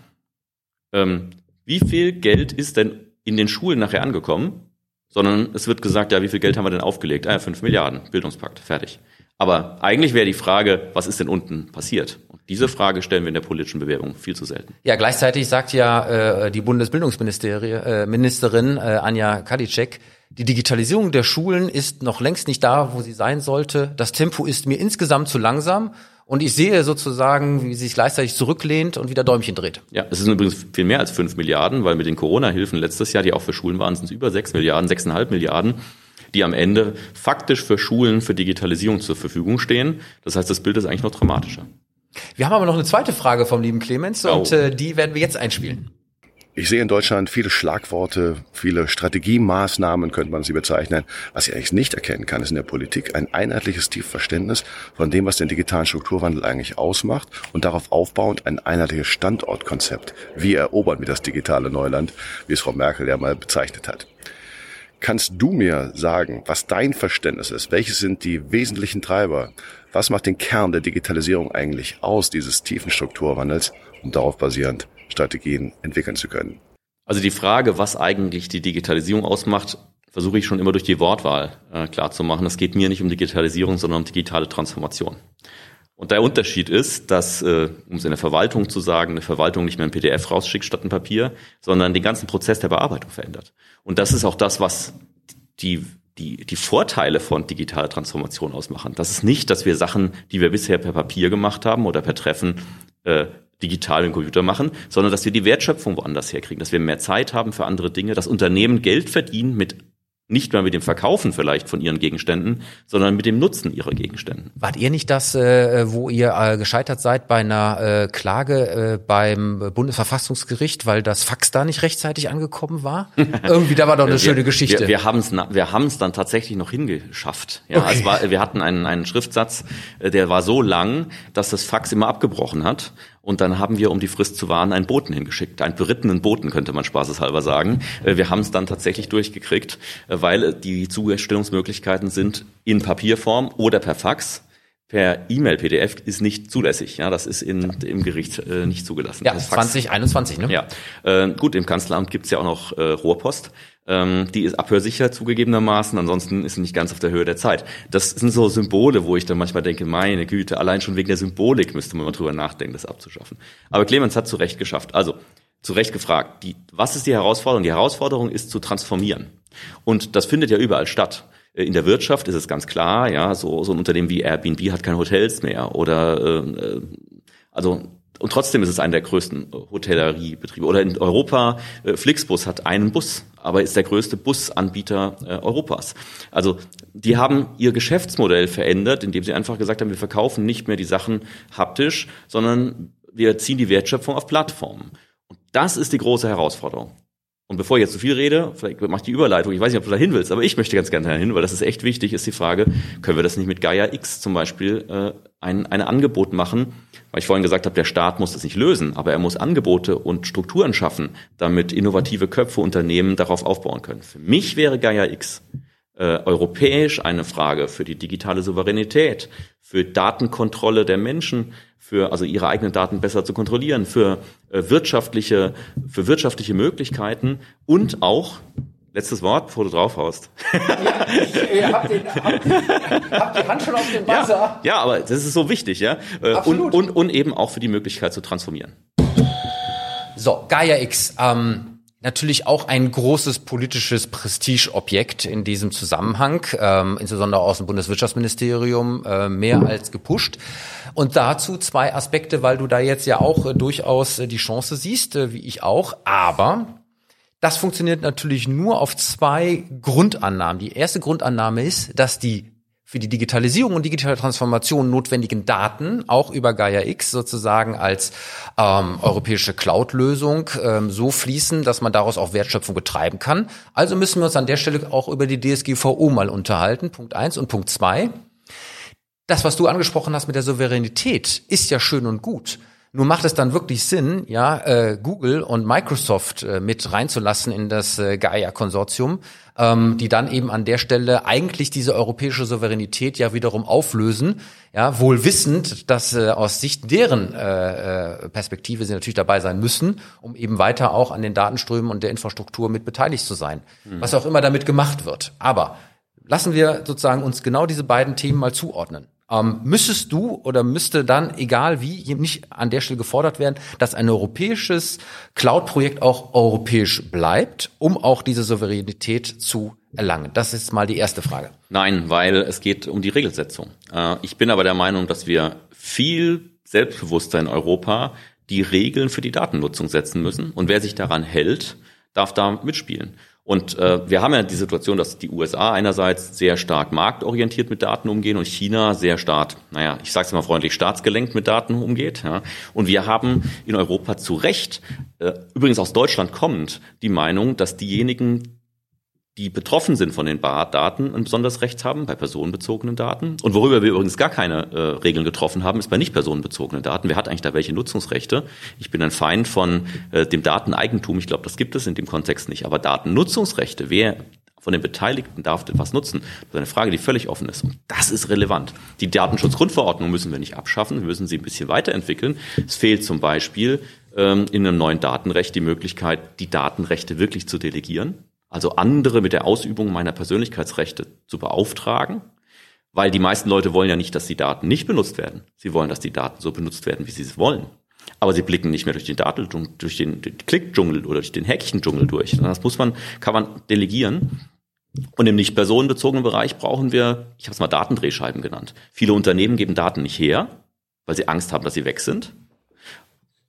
ähm, wie viel Geld ist denn in den Schulen nachher angekommen, sondern es wird gesagt, ja, wie viel Geld haben wir denn aufgelegt? Ah, ja, 5 Milliarden, Bildungspakt, fertig. Aber eigentlich wäre die Frage, was ist denn unten passiert? Und diese Frage stellen wir in der politischen Bewerbung viel zu selten.
Ja, gleichzeitig sagt ja äh, die Bundesbildungsministerin äh, Anja Kadicek, die Digitalisierung der Schulen ist noch längst nicht da, wo sie sein sollte. Das Tempo ist mir insgesamt zu langsam. Und ich sehe sozusagen, wie sie sich gleichzeitig zurücklehnt und wieder Däumchen dreht.
Ja, es sind übrigens viel mehr als fünf Milliarden, weil mit den Corona-Hilfen letztes Jahr, die auch für Schulen waren, sind es über sechs Milliarden, sechseinhalb Milliarden, die am Ende faktisch für Schulen für Digitalisierung zur Verfügung stehen. Das heißt, das Bild ist eigentlich noch dramatischer.
Wir haben aber noch eine zweite Frage vom lieben Clemens oh. und äh, die werden wir jetzt einspielen.
Ich sehe in Deutschland viele Schlagworte, viele Strategiemaßnahmen, könnte man sie bezeichnen. Was ich eigentlich nicht erkennen kann, ist in der Politik ein einheitliches Tiefverständnis von dem, was den digitalen Strukturwandel eigentlich ausmacht und darauf aufbauend ein einheitliches Standortkonzept. Wie erobern wir das digitale Neuland, wie es Frau Merkel ja mal bezeichnet hat. Kannst du mir sagen, was dein Verständnis ist? Welche sind die wesentlichen Treiber? Was macht den Kern der Digitalisierung eigentlich aus, dieses tiefen Strukturwandels und darauf basierend Strategien entwickeln zu können.
Also die Frage, was eigentlich die Digitalisierung ausmacht, versuche ich schon immer durch die Wortwahl äh, klarzumachen. Es geht mir nicht um Digitalisierung, sondern um digitale Transformation. Und der Unterschied ist, dass, äh, um es in der Verwaltung zu sagen, eine Verwaltung nicht mehr ein PDF rausschickt statt ein Papier, sondern den ganzen Prozess der Bearbeitung verändert. Und das ist auch das, was die die, die Vorteile von digitaler Transformation ausmachen. Das ist nicht, dass wir Sachen, die wir bisher per Papier gemacht haben oder per Treffen, äh, digital im Computer machen, sondern dass wir die Wertschöpfung woanders herkriegen, dass wir mehr Zeit haben für andere Dinge, dass Unternehmen Geld verdienen mit nicht mehr mit dem Verkaufen vielleicht von ihren Gegenständen, sondern mit dem Nutzen ihrer Gegenstände.
Wart ihr nicht das, äh, wo ihr äh, gescheitert seid bei einer äh, Klage äh, beim Bundesverfassungsgericht, weil das Fax da nicht rechtzeitig angekommen war? <laughs> Irgendwie, da war doch eine wir, schöne Geschichte.
Wir, wir haben es wir haben's dann tatsächlich noch hingeschafft. Ja, okay. es war, wir hatten einen, einen Schriftsatz, äh, der war so lang, dass das Fax immer abgebrochen hat. Und dann haben wir, um die Frist zu wahren, einen Boten hingeschickt. Einen berittenen Boten, könnte man spaßeshalber sagen. Äh, wir haben es dann tatsächlich durchgekriegt, äh, weil die Zustellungsmöglichkeiten sind in Papierform oder per Fax per E-Mail PDF ist nicht zulässig. Ja, das ist in, im Gericht äh, nicht zugelassen.
Ja, 2021, ne?
Ja. Äh, gut, im Kanzleramt gibt's ja auch noch äh, Rohrpost. Ähm, die ist abhörsicher zugegebenermaßen, ansonsten ist sie nicht ganz auf der Höhe der Zeit. Das sind so Symbole, wo ich dann manchmal denke, meine Güte, allein schon wegen der Symbolik müsste man mal drüber nachdenken, das abzuschaffen. Aber Clemens hat zu Recht geschafft. Also, zu Recht gefragt, die, was ist die Herausforderung? Die Herausforderung ist zu transformieren. Und das findet ja überall statt. Äh, in der Wirtschaft ist es ganz klar, ja, so, so ein Unternehmen wie Airbnb hat keine Hotels mehr oder äh, also und trotzdem ist es einer der größten Hotelleriebetriebe. Oder in Europa, äh, Flixbus hat einen Bus, aber ist der größte Busanbieter äh, Europas. Also die haben ihr Geschäftsmodell verändert, indem sie einfach gesagt haben, wir verkaufen nicht mehr die Sachen haptisch, sondern wir ziehen die Wertschöpfung auf Plattformen. Und das ist die große Herausforderung. Und bevor ich jetzt zu viel rede, vielleicht mache ich die Überleitung, ich weiß nicht, ob du da hin willst, aber ich möchte ganz gerne dahin, weil das ist echt wichtig, ist die Frage, können wir das nicht mit Gaia X zum Beispiel äh, ein, ein Angebot machen, weil ich vorhin gesagt habe, der Staat muss das nicht lösen, aber er muss Angebote und Strukturen schaffen, damit innovative Köpfe, Unternehmen darauf aufbauen können. Für mich wäre Gaia X äh, europäisch eine Frage für die digitale Souveränität, für Datenkontrolle der Menschen, für also ihre eigenen Daten besser zu kontrollieren, für äh, wirtschaftliche, für wirtschaftliche Möglichkeiten und auch Letztes Wort, bevor du draufhaust. Ja, ich hab, den, hab, hab die Hand schon auf den Buzzer. Ja, ja, aber das ist so wichtig, ja. Äh, Absolut. Und, und, und eben auch für die Möglichkeit zu transformieren.
So, Gaia X. Ähm, Natürlich auch ein großes politisches Prestigeobjekt in diesem Zusammenhang, ähm, insbesondere aus dem Bundeswirtschaftsministerium, äh, mehr als gepusht. Und dazu zwei Aspekte, weil du da jetzt ja auch äh, durchaus äh, die Chance siehst, äh, wie ich auch. Aber das funktioniert natürlich nur auf zwei Grundannahmen. Die erste Grundannahme ist, dass die für die Digitalisierung und digitale Transformation notwendigen Daten auch über Gaia X sozusagen als ähm, europäische Cloud-Lösung ähm, so fließen, dass man daraus auch Wertschöpfung betreiben kann. Also müssen wir uns an der Stelle auch über die DSGVO mal unterhalten. Punkt eins und Punkt zwei. Das, was du angesprochen hast mit der Souveränität, ist ja schön und gut. Nur macht es dann wirklich Sinn, ja, äh, Google und Microsoft äh, mit reinzulassen in das äh, Gaia-Konsortium, ähm, die dann eben an der Stelle eigentlich diese europäische Souveränität ja wiederum auflösen, ja, wohl wissend, dass äh, aus Sicht deren äh, äh, Perspektive sie natürlich dabei sein müssen, um eben weiter auch an den Datenströmen und der Infrastruktur mit beteiligt zu sein, mhm. was auch immer damit gemacht wird. Aber lassen wir sozusagen uns genau diese beiden Themen mal zuordnen ähm, müsstest du oder müsste dann, egal wie, nicht an der Stelle gefordert werden, dass ein europäisches Cloud-Projekt auch europäisch bleibt, um auch diese Souveränität zu erlangen? Das ist mal die erste Frage.
Nein, weil es geht um die Regelsetzung. Äh, ich bin aber der Meinung, dass wir viel selbstbewusster in Europa die Regeln für die Datennutzung setzen müssen. Und wer sich daran hält, darf da mitspielen. Und äh, wir haben ja die Situation, dass die USA einerseits sehr stark marktorientiert mit Daten umgehen und China sehr stark, naja, ich sage es mal freundlich, staatsgelenkt mit Daten umgeht. Ja. Und wir haben in Europa zu Recht, äh, übrigens aus Deutschland kommend, die Meinung, dass diejenigen, die betroffen sind von den Daten, ein besonderes Recht haben bei personenbezogenen Daten. Und worüber wir übrigens gar keine äh, Regeln getroffen haben, ist bei nicht personenbezogenen Daten. Wer hat eigentlich da welche Nutzungsrechte? Ich bin ein Feind von äh, dem Dateneigentum. Ich glaube, das gibt es in dem Kontext nicht. Aber Datennutzungsrechte, wer von den Beteiligten darf etwas nutzen. Das ist eine Frage, die völlig offen ist. Und das ist relevant. Die Datenschutzgrundverordnung müssen wir nicht abschaffen, wir müssen sie ein bisschen weiterentwickeln. Es fehlt zum Beispiel ähm, in einem neuen Datenrecht die Möglichkeit, die Datenrechte wirklich zu delegieren also andere mit der Ausübung meiner Persönlichkeitsrechte zu beauftragen, weil die meisten Leute wollen ja nicht, dass die Daten nicht benutzt werden. Sie wollen, dass die Daten so benutzt werden, wie sie es wollen. Aber sie blicken nicht mehr durch den Daten, durch den, Klickdschungel oder durch den Häkchendschungel durch. Das muss man, kann man delegieren. Und im nicht personenbezogenen Bereich brauchen wir, ich habe es mal Datendrehscheiben genannt. Viele Unternehmen geben Daten nicht her, weil sie Angst haben, dass sie weg sind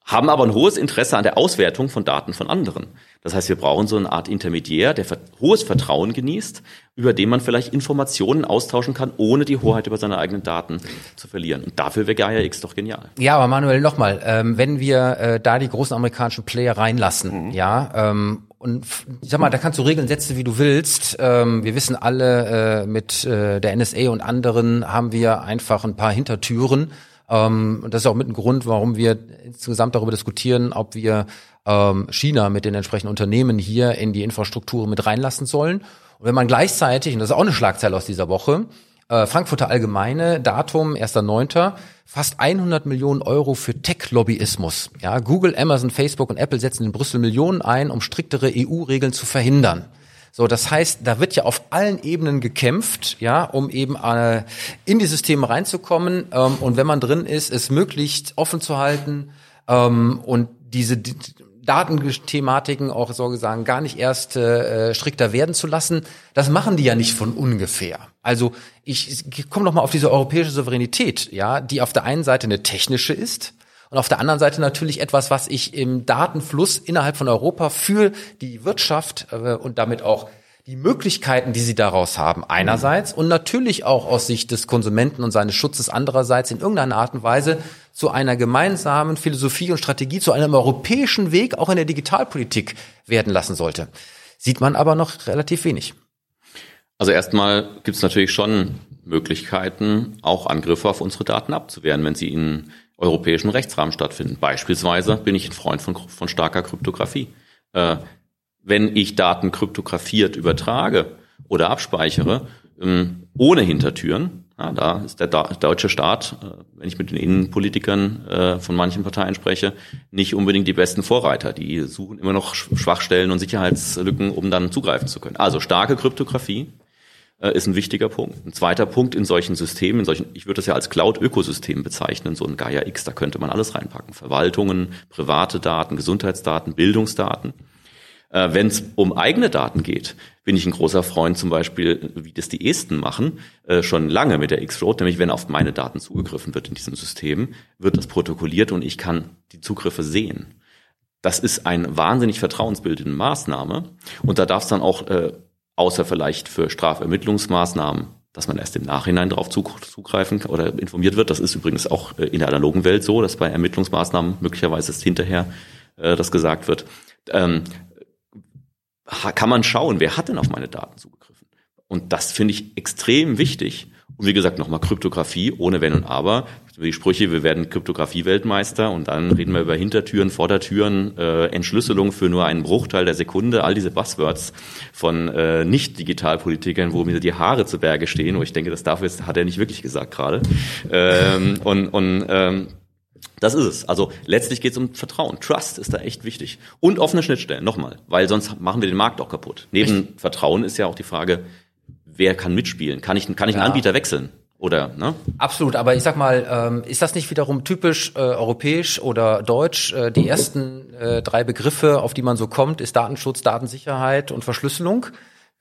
haben aber ein hohes Interesse an der Auswertung von Daten von anderen. Das heißt, wir brauchen so eine Art Intermediär, der hohes Vertrauen genießt, über den man vielleicht Informationen austauschen kann, ohne die Hoheit über seine eigenen Daten zu verlieren. Und dafür wäre Gaia X doch genial.
Ja, aber Manuel, nochmal, ähm, wenn wir äh, da die großen amerikanischen Player reinlassen, mhm. ja, ähm, und ich sag mal, da kannst du Regeln setzen, wie du willst. Ähm, wir wissen alle, äh, mit äh, der NSA und anderen haben wir einfach ein paar Hintertüren ähm, und das ist auch mit ein Grund, warum wir insgesamt darüber diskutieren, ob wir ähm, China mit den entsprechenden Unternehmen hier in die Infrastruktur mit reinlassen sollen. Und wenn man gleichzeitig, und das ist auch eine Schlagzeile aus dieser Woche, äh, Frankfurter Allgemeine, Datum 1.9., fast 100 Millionen Euro für Tech-Lobbyismus. Ja, Google, Amazon, Facebook und Apple setzen in Brüssel Millionen ein, um striktere EU-Regeln zu verhindern. So, das heißt, da wird ja auf allen Ebenen gekämpft, ja, um eben äh, in die Systeme reinzukommen ähm, und wenn man drin ist, es möglichst offen zu halten ähm, und diese die, Datenthematiken auch so gesagt gar nicht erst äh, strikter werden zu lassen. Das machen die ja nicht von ungefähr. Also ich, ich komme noch mal auf diese europäische Souveränität, ja, die auf der einen Seite eine technische ist, und auf der anderen Seite natürlich etwas, was ich im Datenfluss innerhalb von Europa für die Wirtschaft äh, und damit auch die Möglichkeiten, die sie daraus haben, einerseits und natürlich auch aus Sicht des Konsumenten und seines Schutzes andererseits in irgendeiner Art und Weise zu einer gemeinsamen Philosophie und Strategie, zu einem europäischen Weg auch in der Digitalpolitik werden lassen sollte. Sieht man aber noch relativ wenig.
Also erstmal gibt es natürlich schon Möglichkeiten, auch Angriffe auf unsere Daten abzuwehren, wenn sie in europäischen Rechtsrahmen stattfinden. Beispielsweise bin ich ein Freund von, von starker Kryptographie. Äh, wenn ich Daten kryptografiert übertrage oder abspeichere, ähm, ohne Hintertüren, ja, da ist der deutsche Staat, äh, wenn ich mit den Innenpolitikern äh, von manchen Parteien spreche, nicht unbedingt die besten Vorreiter. Die suchen immer noch Schwachstellen und Sicherheitslücken, um dann zugreifen zu können. Also starke Kryptographie äh, ist ein wichtiger Punkt. Ein zweiter Punkt in solchen Systemen, in solchen, ich würde das ja als Cloud-Ökosystem bezeichnen, so ein Gaia X, da könnte man alles reinpacken. Verwaltungen, private Daten, Gesundheitsdaten, Bildungsdaten. Äh, Wenn es um eigene Daten geht, bin ich ein großer Freund zum Beispiel, wie das die Esten machen, äh, schon lange mit der X-Road, nämlich wenn auf meine Daten zugegriffen wird in diesem System, wird das protokolliert und ich kann die Zugriffe sehen. Das ist eine wahnsinnig vertrauensbildende Maßnahme und da darf es dann auch äh, außer vielleicht für Strafermittlungsmaßnahmen dass man erst im Nachhinein darauf zugreifen oder informiert wird. Das ist übrigens auch äh, in der analogen Welt so, dass bei Ermittlungsmaßnahmen möglicherweise ist hinterher äh, das gesagt wird. Ähm, kann man schauen, wer hat denn auf meine Daten zugegriffen? Und das finde ich extrem wichtig. Und wie gesagt, nochmal Kryptographie ohne Wenn und Aber. Die Sprüche, wir werden Kryptographie-Weltmeister und dann reden wir über Hintertüren, Vordertüren, äh, Entschlüsselung für nur einen Bruchteil der Sekunde, all diese Buzzwords von äh, Nicht-Digitalpolitikern, wo mir die Haare zu Berge stehen, wo ich denke, das darf jetzt, hat er nicht wirklich gesagt gerade. Ähm, und und ähm, das ist es. Also letztlich geht es um Vertrauen. Trust ist da echt wichtig. Und offene Schnittstellen, nochmal, weil sonst machen wir den Markt auch kaputt. Neben echt? Vertrauen ist ja auch die Frage, wer kann mitspielen? Kann ich, kann ich einen Anbieter wechseln? Oder, ne?
Absolut, aber ich sag mal, ähm, ist das nicht wiederum typisch äh, europäisch oder deutsch? Äh, die ersten äh, drei Begriffe, auf die man so kommt, ist Datenschutz, Datensicherheit und Verschlüsselung.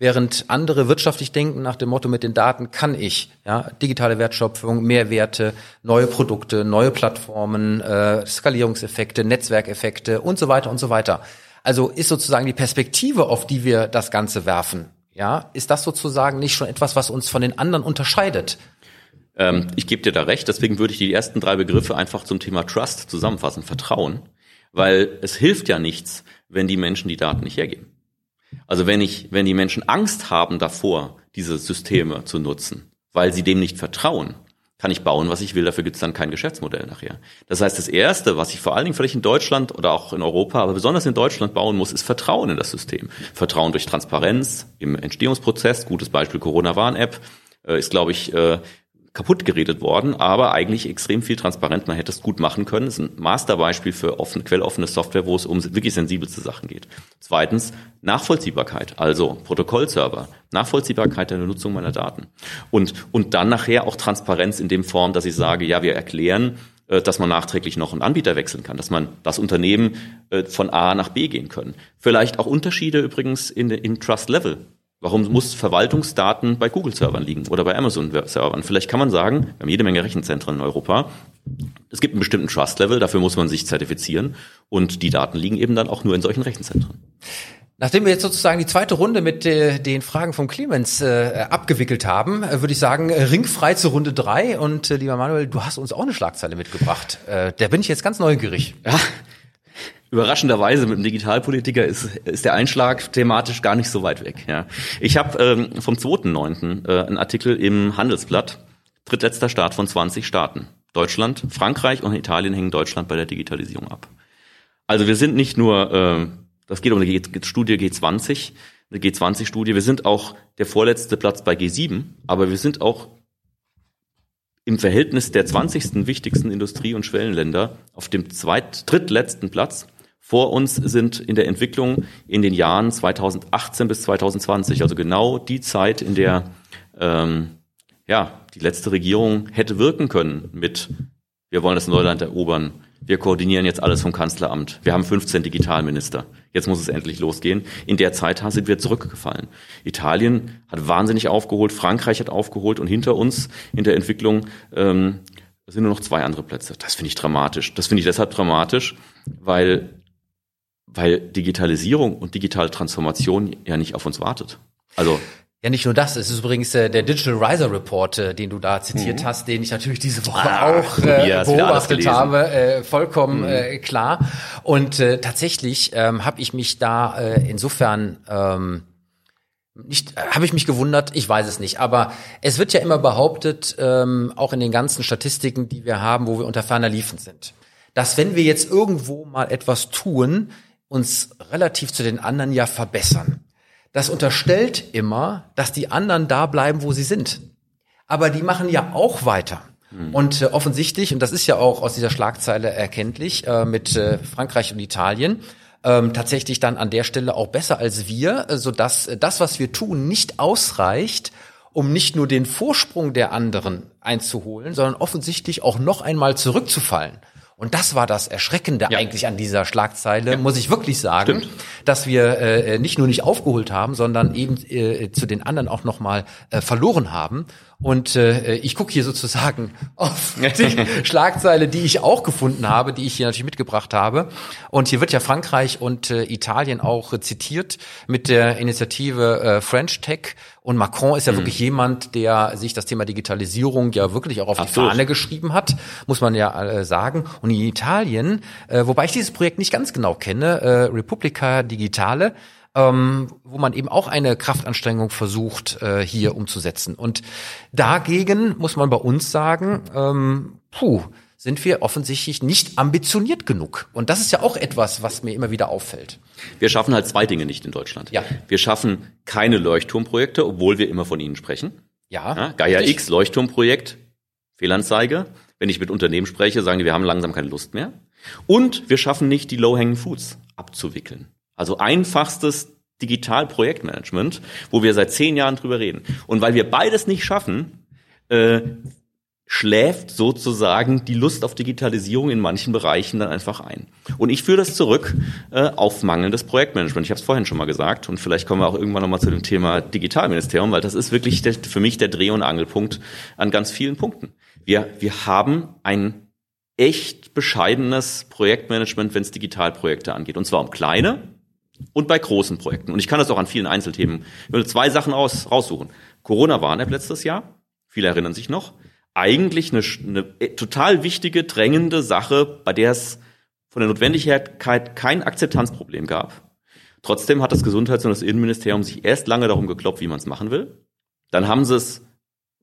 Während andere wirtschaftlich denken nach dem Motto, mit den Daten kann ich, ja, digitale Wertschöpfung, Mehrwerte, neue Produkte, neue Plattformen, äh, Skalierungseffekte, Netzwerkeffekte und so weiter und so weiter. Also ist sozusagen die Perspektive, auf die wir das Ganze werfen, ja, ist das sozusagen nicht schon etwas, was uns von den anderen unterscheidet?
Ähm, ich gebe dir da recht, deswegen würde ich die ersten drei Begriffe einfach zum Thema Trust zusammenfassen, Vertrauen, weil es hilft ja nichts, wenn die Menschen die Daten nicht hergeben. Also wenn ich, wenn die Menschen Angst haben davor, diese Systeme zu nutzen, weil sie dem nicht vertrauen, kann ich bauen, was ich will, dafür gibt es dann kein Geschäftsmodell nachher. Das heißt, das Erste, was ich vor allen Dingen vielleicht in Deutschland oder auch in Europa, aber besonders in Deutschland bauen muss, ist Vertrauen in das System. Vertrauen durch Transparenz im Entstehungsprozess. Gutes Beispiel Corona-Warn-App äh, ist, glaube ich, äh, kaputt geredet worden, aber eigentlich extrem viel transparent. Man hätte es gut machen können. Das ist ein Masterbeispiel für offen, quelloffene Software, wo es um wirklich sensibelste Sachen geht. Zweitens, Nachvollziehbarkeit, also Protokollserver, Nachvollziehbarkeit der Nutzung meiner Daten. Und, und dann nachher auch Transparenz in dem Form, dass ich sage, ja, wir erklären, äh, dass man nachträglich noch einen Anbieter wechseln kann, dass man das Unternehmen äh, von A nach B gehen können. Vielleicht auch Unterschiede übrigens in, im Trust Level. Warum muss Verwaltungsdaten bei Google-Servern liegen oder bei Amazon-Servern? Vielleicht kann man sagen, wir haben jede Menge Rechenzentren in Europa. Es gibt einen bestimmten Trust-Level, dafür muss man sich zertifizieren und die Daten liegen eben dann auch nur in solchen Rechenzentren.
Nachdem wir jetzt sozusagen die zweite Runde mit äh, den Fragen von Clemens äh, abgewickelt haben, äh, würde ich sagen, äh, ringfrei zur Runde drei. Und äh, lieber Manuel, du hast uns auch eine Schlagzeile mitgebracht. Äh, der bin ich jetzt ganz neugierig.
Ja, Überraschenderweise mit einem Digitalpolitiker ist, ist der Einschlag thematisch gar nicht so weit weg. Ja. Ich habe ähm, vom 2.9. Äh, einen Artikel im Handelsblatt, drittletzter Staat von 20 Staaten. Deutschland, Frankreich und Italien hängen Deutschland bei der Digitalisierung ab. Also wir sind nicht nur, äh, das geht um eine Studie G20, eine G20-Studie, wir sind auch der vorletzte Platz bei G7, aber wir sind auch im Verhältnis der 20. wichtigsten Industrie- und Schwellenländer auf dem zweit, drittletzten Platz vor uns sind in der Entwicklung in den Jahren 2018 bis 2020, also genau die Zeit, in der ähm, ja, die letzte Regierung hätte wirken können mit wir wollen das Neuland erobern, wir koordinieren jetzt alles vom Kanzleramt, wir haben 15 Digitalminister, jetzt muss es endlich losgehen. In der Zeit sind wir zurückgefallen. Italien hat wahnsinnig aufgeholt, Frankreich hat aufgeholt und hinter uns in der Entwicklung ähm, sind nur noch zwei andere Plätze. Das finde ich dramatisch. Das finde ich deshalb dramatisch, weil weil Digitalisierung und digitale Transformation ja nicht auf uns wartet. Also
ja, nicht nur das. Es ist übrigens äh, der Digital Riser Report, äh, den du da zitiert mhm. hast, den ich natürlich diese Woche ah, auch äh, ja, beobachtet habe, äh, vollkommen mhm. äh, klar. Und äh, tatsächlich ähm, habe ich mich da äh, insofern ähm, nicht, äh, habe ich mich gewundert, ich weiß es nicht. Aber es wird ja immer behauptet, ähm, auch in den ganzen Statistiken, die wir haben, wo wir unter ferner Liefen sind, dass wenn wir jetzt irgendwo mal etwas tun, uns relativ zu den anderen ja verbessern. Das unterstellt immer, dass die anderen da bleiben, wo sie sind. Aber die machen ja auch weiter. Mhm. Und äh, offensichtlich, und das ist ja auch aus dieser Schlagzeile erkenntlich, äh, mit äh, Frankreich und Italien, ähm, tatsächlich dann an der Stelle auch besser als wir, äh, so dass äh, das, was wir tun, nicht ausreicht, um nicht nur den Vorsprung der anderen einzuholen, sondern offensichtlich auch noch einmal zurückzufallen. Und das war das Erschreckende ja. eigentlich an dieser Schlagzeile, ja. muss ich wirklich sagen, Stimmt. dass wir äh, nicht nur nicht aufgeholt haben, sondern eben äh, zu den anderen auch nochmal äh, verloren haben. Und äh, ich gucke hier sozusagen auf <laughs> die Schlagzeile, die ich auch gefunden habe, die ich hier natürlich mitgebracht habe. Und hier wird ja Frankreich und äh, Italien auch äh, zitiert mit der Initiative äh, French Tech. Und Macron ist ja mhm. wirklich jemand, der sich das Thema Digitalisierung ja wirklich auch auf Absolut. die Fahne geschrieben hat, muss man ja äh, sagen. Und in Italien, äh, wobei ich dieses Projekt nicht ganz genau kenne, äh, Republica Digitale, ähm, wo man eben auch eine Kraftanstrengung versucht, äh, hier umzusetzen. Und dagegen muss man bei uns sagen, ähm, puh, sind wir offensichtlich nicht ambitioniert genug. Und das ist ja auch etwas, was mir immer wieder auffällt.
Wir schaffen halt zwei Dinge nicht in Deutschland. Ja. Wir schaffen keine Leuchtturmprojekte, obwohl wir immer von ihnen sprechen. Ja. ja Gaia richtig. X Leuchtturmprojekt, Fehlanzeige. Wenn ich mit Unternehmen spreche, sagen die, wir haben langsam keine Lust mehr. Und wir schaffen nicht, die Low-Hanging Foods abzuwickeln. Also einfachstes Digital-Projektmanagement, wo wir seit zehn Jahren drüber reden. Und weil wir beides nicht schaffen, äh, schläft sozusagen die Lust auf Digitalisierung in manchen Bereichen dann einfach ein. Und ich führe das zurück äh, auf mangelndes Projektmanagement. Ich habe es vorhin schon mal gesagt und vielleicht kommen wir auch irgendwann nochmal zu dem Thema Digitalministerium, weil das ist wirklich der, für mich der Dreh- und Angelpunkt an ganz vielen Punkten. Wir, wir haben ein echt bescheidenes Projektmanagement, wenn es Digitalprojekte angeht. Und zwar um kleine, und bei großen Projekten. Und ich kann das auch an vielen Einzelthemen. Ich will zwei Sachen raus, raussuchen. Corona-Warn-App letztes Jahr. Viele erinnern sich noch. Eigentlich eine, eine total wichtige, drängende Sache, bei der es von der Notwendigkeit kein Akzeptanzproblem gab. Trotzdem hat das Gesundheits- und das Innenministerium sich erst lange darum geklopft, wie man es machen will. Dann haben sie es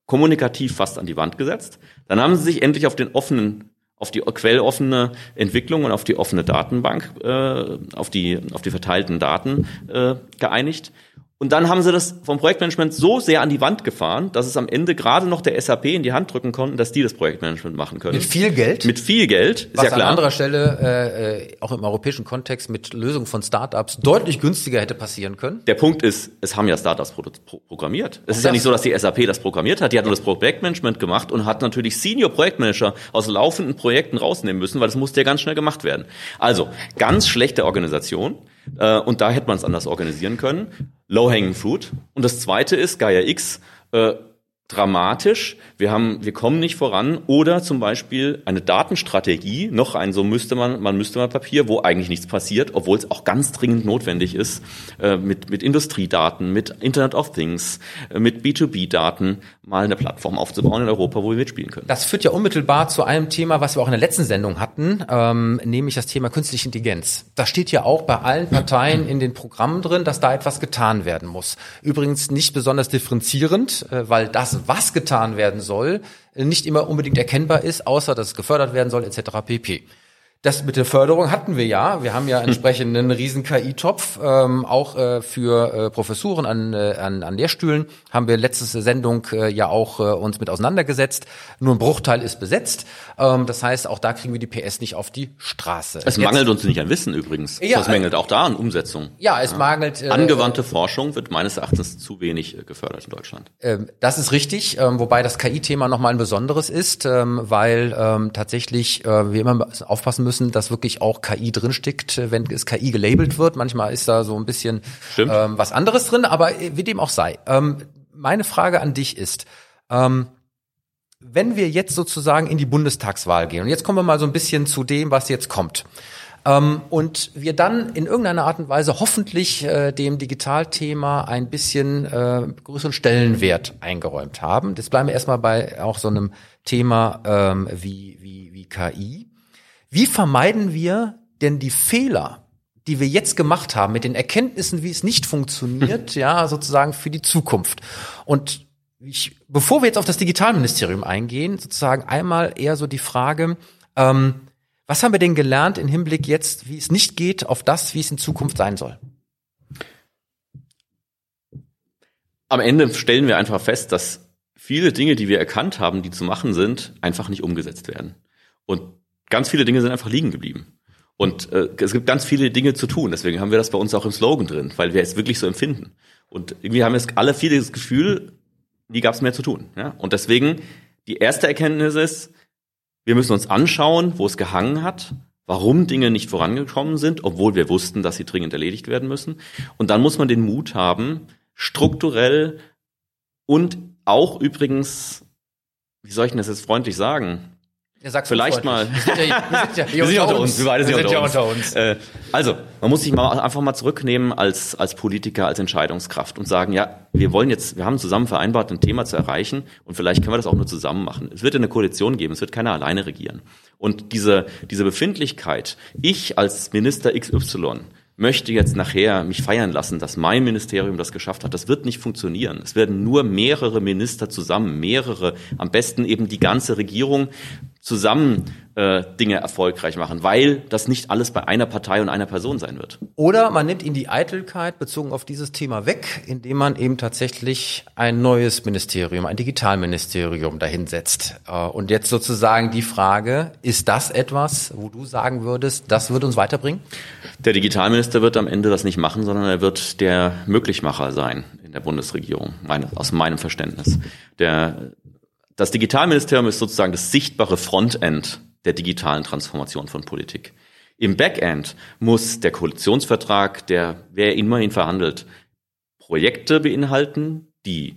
kommunikativ fast an die Wand gesetzt. Dann haben sie sich endlich auf den offenen auf die quelloffene Entwicklung und auf die offene Datenbank, äh, auf die auf die verteilten Daten äh, geeinigt. Und dann haben sie das vom Projektmanagement so sehr an die Wand gefahren, dass es am Ende gerade noch der SAP in die Hand drücken konnten, dass die das Projektmanagement machen können.
Mit viel Geld?
Mit viel Geld, ist
Was
ja klar.
an anderer Stelle, äh, äh, auch im europäischen Kontext, mit Lösungen von Startups deutlich günstiger hätte passieren können.
Der Punkt ist, es haben ja Startups pro programmiert. Es ist ja nicht so, dass die SAP das programmiert hat. Die hat nur das Projektmanagement gemacht und hat natürlich Senior Projektmanager aus laufenden Projekten rausnehmen müssen, weil das musste ja ganz schnell gemacht werden. Also, ganz schlechte Organisation. Äh, und da hätte man es anders organisieren können. Low-hanging fruit. Und das zweite ist Gaia X. Äh, dramatisch, wir haben, wir kommen nicht voran oder zum Beispiel eine Datenstrategie, noch ein, so müsste man, man müsste mal Papier, wo eigentlich nichts passiert, obwohl es auch ganz dringend notwendig ist, äh, mit, mit Industriedaten, mit Internet of Things, äh, mit B2B-Daten mal eine Plattform aufzubauen in Europa, wo wir mitspielen können.
Das führt ja unmittelbar zu einem Thema, was wir auch in der letzten Sendung hatten, ähm, nämlich das Thema künstliche Intelligenz. Da steht ja auch bei allen Parteien in den Programmen drin, dass da etwas getan werden muss. Übrigens nicht besonders differenzierend, äh, weil das was getan werden soll, nicht immer unbedingt erkennbar ist, außer dass es gefördert werden soll, etc. pp. Das mit der Förderung hatten wir ja. Wir haben ja <laughs> entsprechend einen riesen KI-Topf, ähm, auch äh, für äh, Professuren an, äh, an, an Lehrstühlen haben wir letzte Sendung äh, ja auch äh, uns mit auseinandergesetzt. Nur ein Bruchteil ist besetzt. Ähm, das heißt, auch da kriegen wir die PS nicht auf die Straße.
Es Jetzt, mangelt uns nicht an Wissen übrigens. Ja, es mangelt auch da an Umsetzung.
Ja, es ja. mangelt.
Äh, Angewandte Forschung wird meines Erachtens zu wenig äh, gefördert in Deutschland.
Ähm, das ist richtig, ähm, wobei das KI-Thema nochmal ein besonderes ist, ähm, weil ähm, tatsächlich äh, wir immer aufpassen müssen, dass wirklich auch KI drinsteckt, wenn es KI gelabelt wird. Manchmal ist da so ein bisschen ähm, was anderes drin, aber wie dem auch sei. Ähm, meine Frage an dich ist, ähm, wenn wir jetzt sozusagen in die Bundestagswahl gehen, und jetzt kommen wir mal so ein bisschen zu dem, was jetzt kommt, ähm, und wir dann in irgendeiner Art und Weise hoffentlich äh, dem Digitalthema ein bisschen äh, größeren Stellenwert eingeräumt haben. Das bleiben wir erstmal bei auch so einem Thema ähm, wie, wie, wie KI. Wie vermeiden wir denn die Fehler, die wir jetzt gemacht haben, mit den Erkenntnissen, wie es nicht funktioniert, <laughs> ja, sozusagen für die Zukunft? Und ich, bevor wir jetzt auf das Digitalministerium eingehen, sozusagen einmal eher so die Frage, ähm, was haben wir denn gelernt im Hinblick jetzt, wie es nicht geht, auf das, wie es in Zukunft sein soll?
Am Ende stellen wir einfach fest, dass viele Dinge, die wir erkannt haben, die zu machen sind, einfach nicht umgesetzt werden. Und ganz viele Dinge sind einfach liegen geblieben. Und äh, es gibt ganz viele Dinge zu tun. Deswegen haben wir das bei uns auch im Slogan drin, weil wir es wirklich so empfinden. Und irgendwie haben wir alle viele das Gefühl, nie gab es mehr zu tun. Ja? Und deswegen, die erste Erkenntnis ist, wir müssen uns anschauen, wo es gehangen hat, warum Dinge nicht vorangekommen sind, obwohl wir wussten, dass sie dringend erledigt werden müssen. Und dann muss man den Mut haben, strukturell und auch übrigens, wie soll ich denn das jetzt freundlich sagen?
Ja, sag's
Vielleicht mal.
Wir sind ja, wir sind ja hier <laughs>
Wir sind
unter
unter uns, wir beide sind,
wir sind ja
unter, uns.
uns.
Äh, also, man muss sich mal einfach mal zurücknehmen als, als Politiker, als Entscheidungskraft und sagen, ja, wir wollen jetzt, wir haben zusammen vereinbart, ein Thema zu erreichen und vielleicht können wir das auch nur zusammen machen. Es wird eine Koalition geben, es wird keiner alleine regieren. Und diese, diese Befindlichkeit, ich als Minister XY möchte jetzt nachher mich feiern lassen, dass mein Ministerium das geschafft hat. Das wird nicht funktionieren. Es werden nur mehrere Minister zusammen, mehrere, am besten eben die ganze Regierung zusammen äh, Dinge erfolgreich machen, weil das nicht alles bei einer Partei und einer Person sein wird.
Oder man nimmt ihn die Eitelkeit bezogen auf dieses Thema weg, indem man eben tatsächlich ein neues Ministerium, ein Digitalministerium dahinsetzt. Äh, Und jetzt sozusagen die Frage, ist das etwas, wo du sagen würdest, das wird uns weiterbringen?
Der Digitalminister wird am Ende das nicht machen, sondern er wird der Möglichmacher sein in der Bundesregierung, meine, aus meinem Verständnis. Der, das Digitalministerium ist sozusagen das sichtbare Frontend der digitalen Transformation von Politik. Im Backend muss der Koalitionsvertrag, der, wer immerhin verhandelt, Projekte beinhalten, die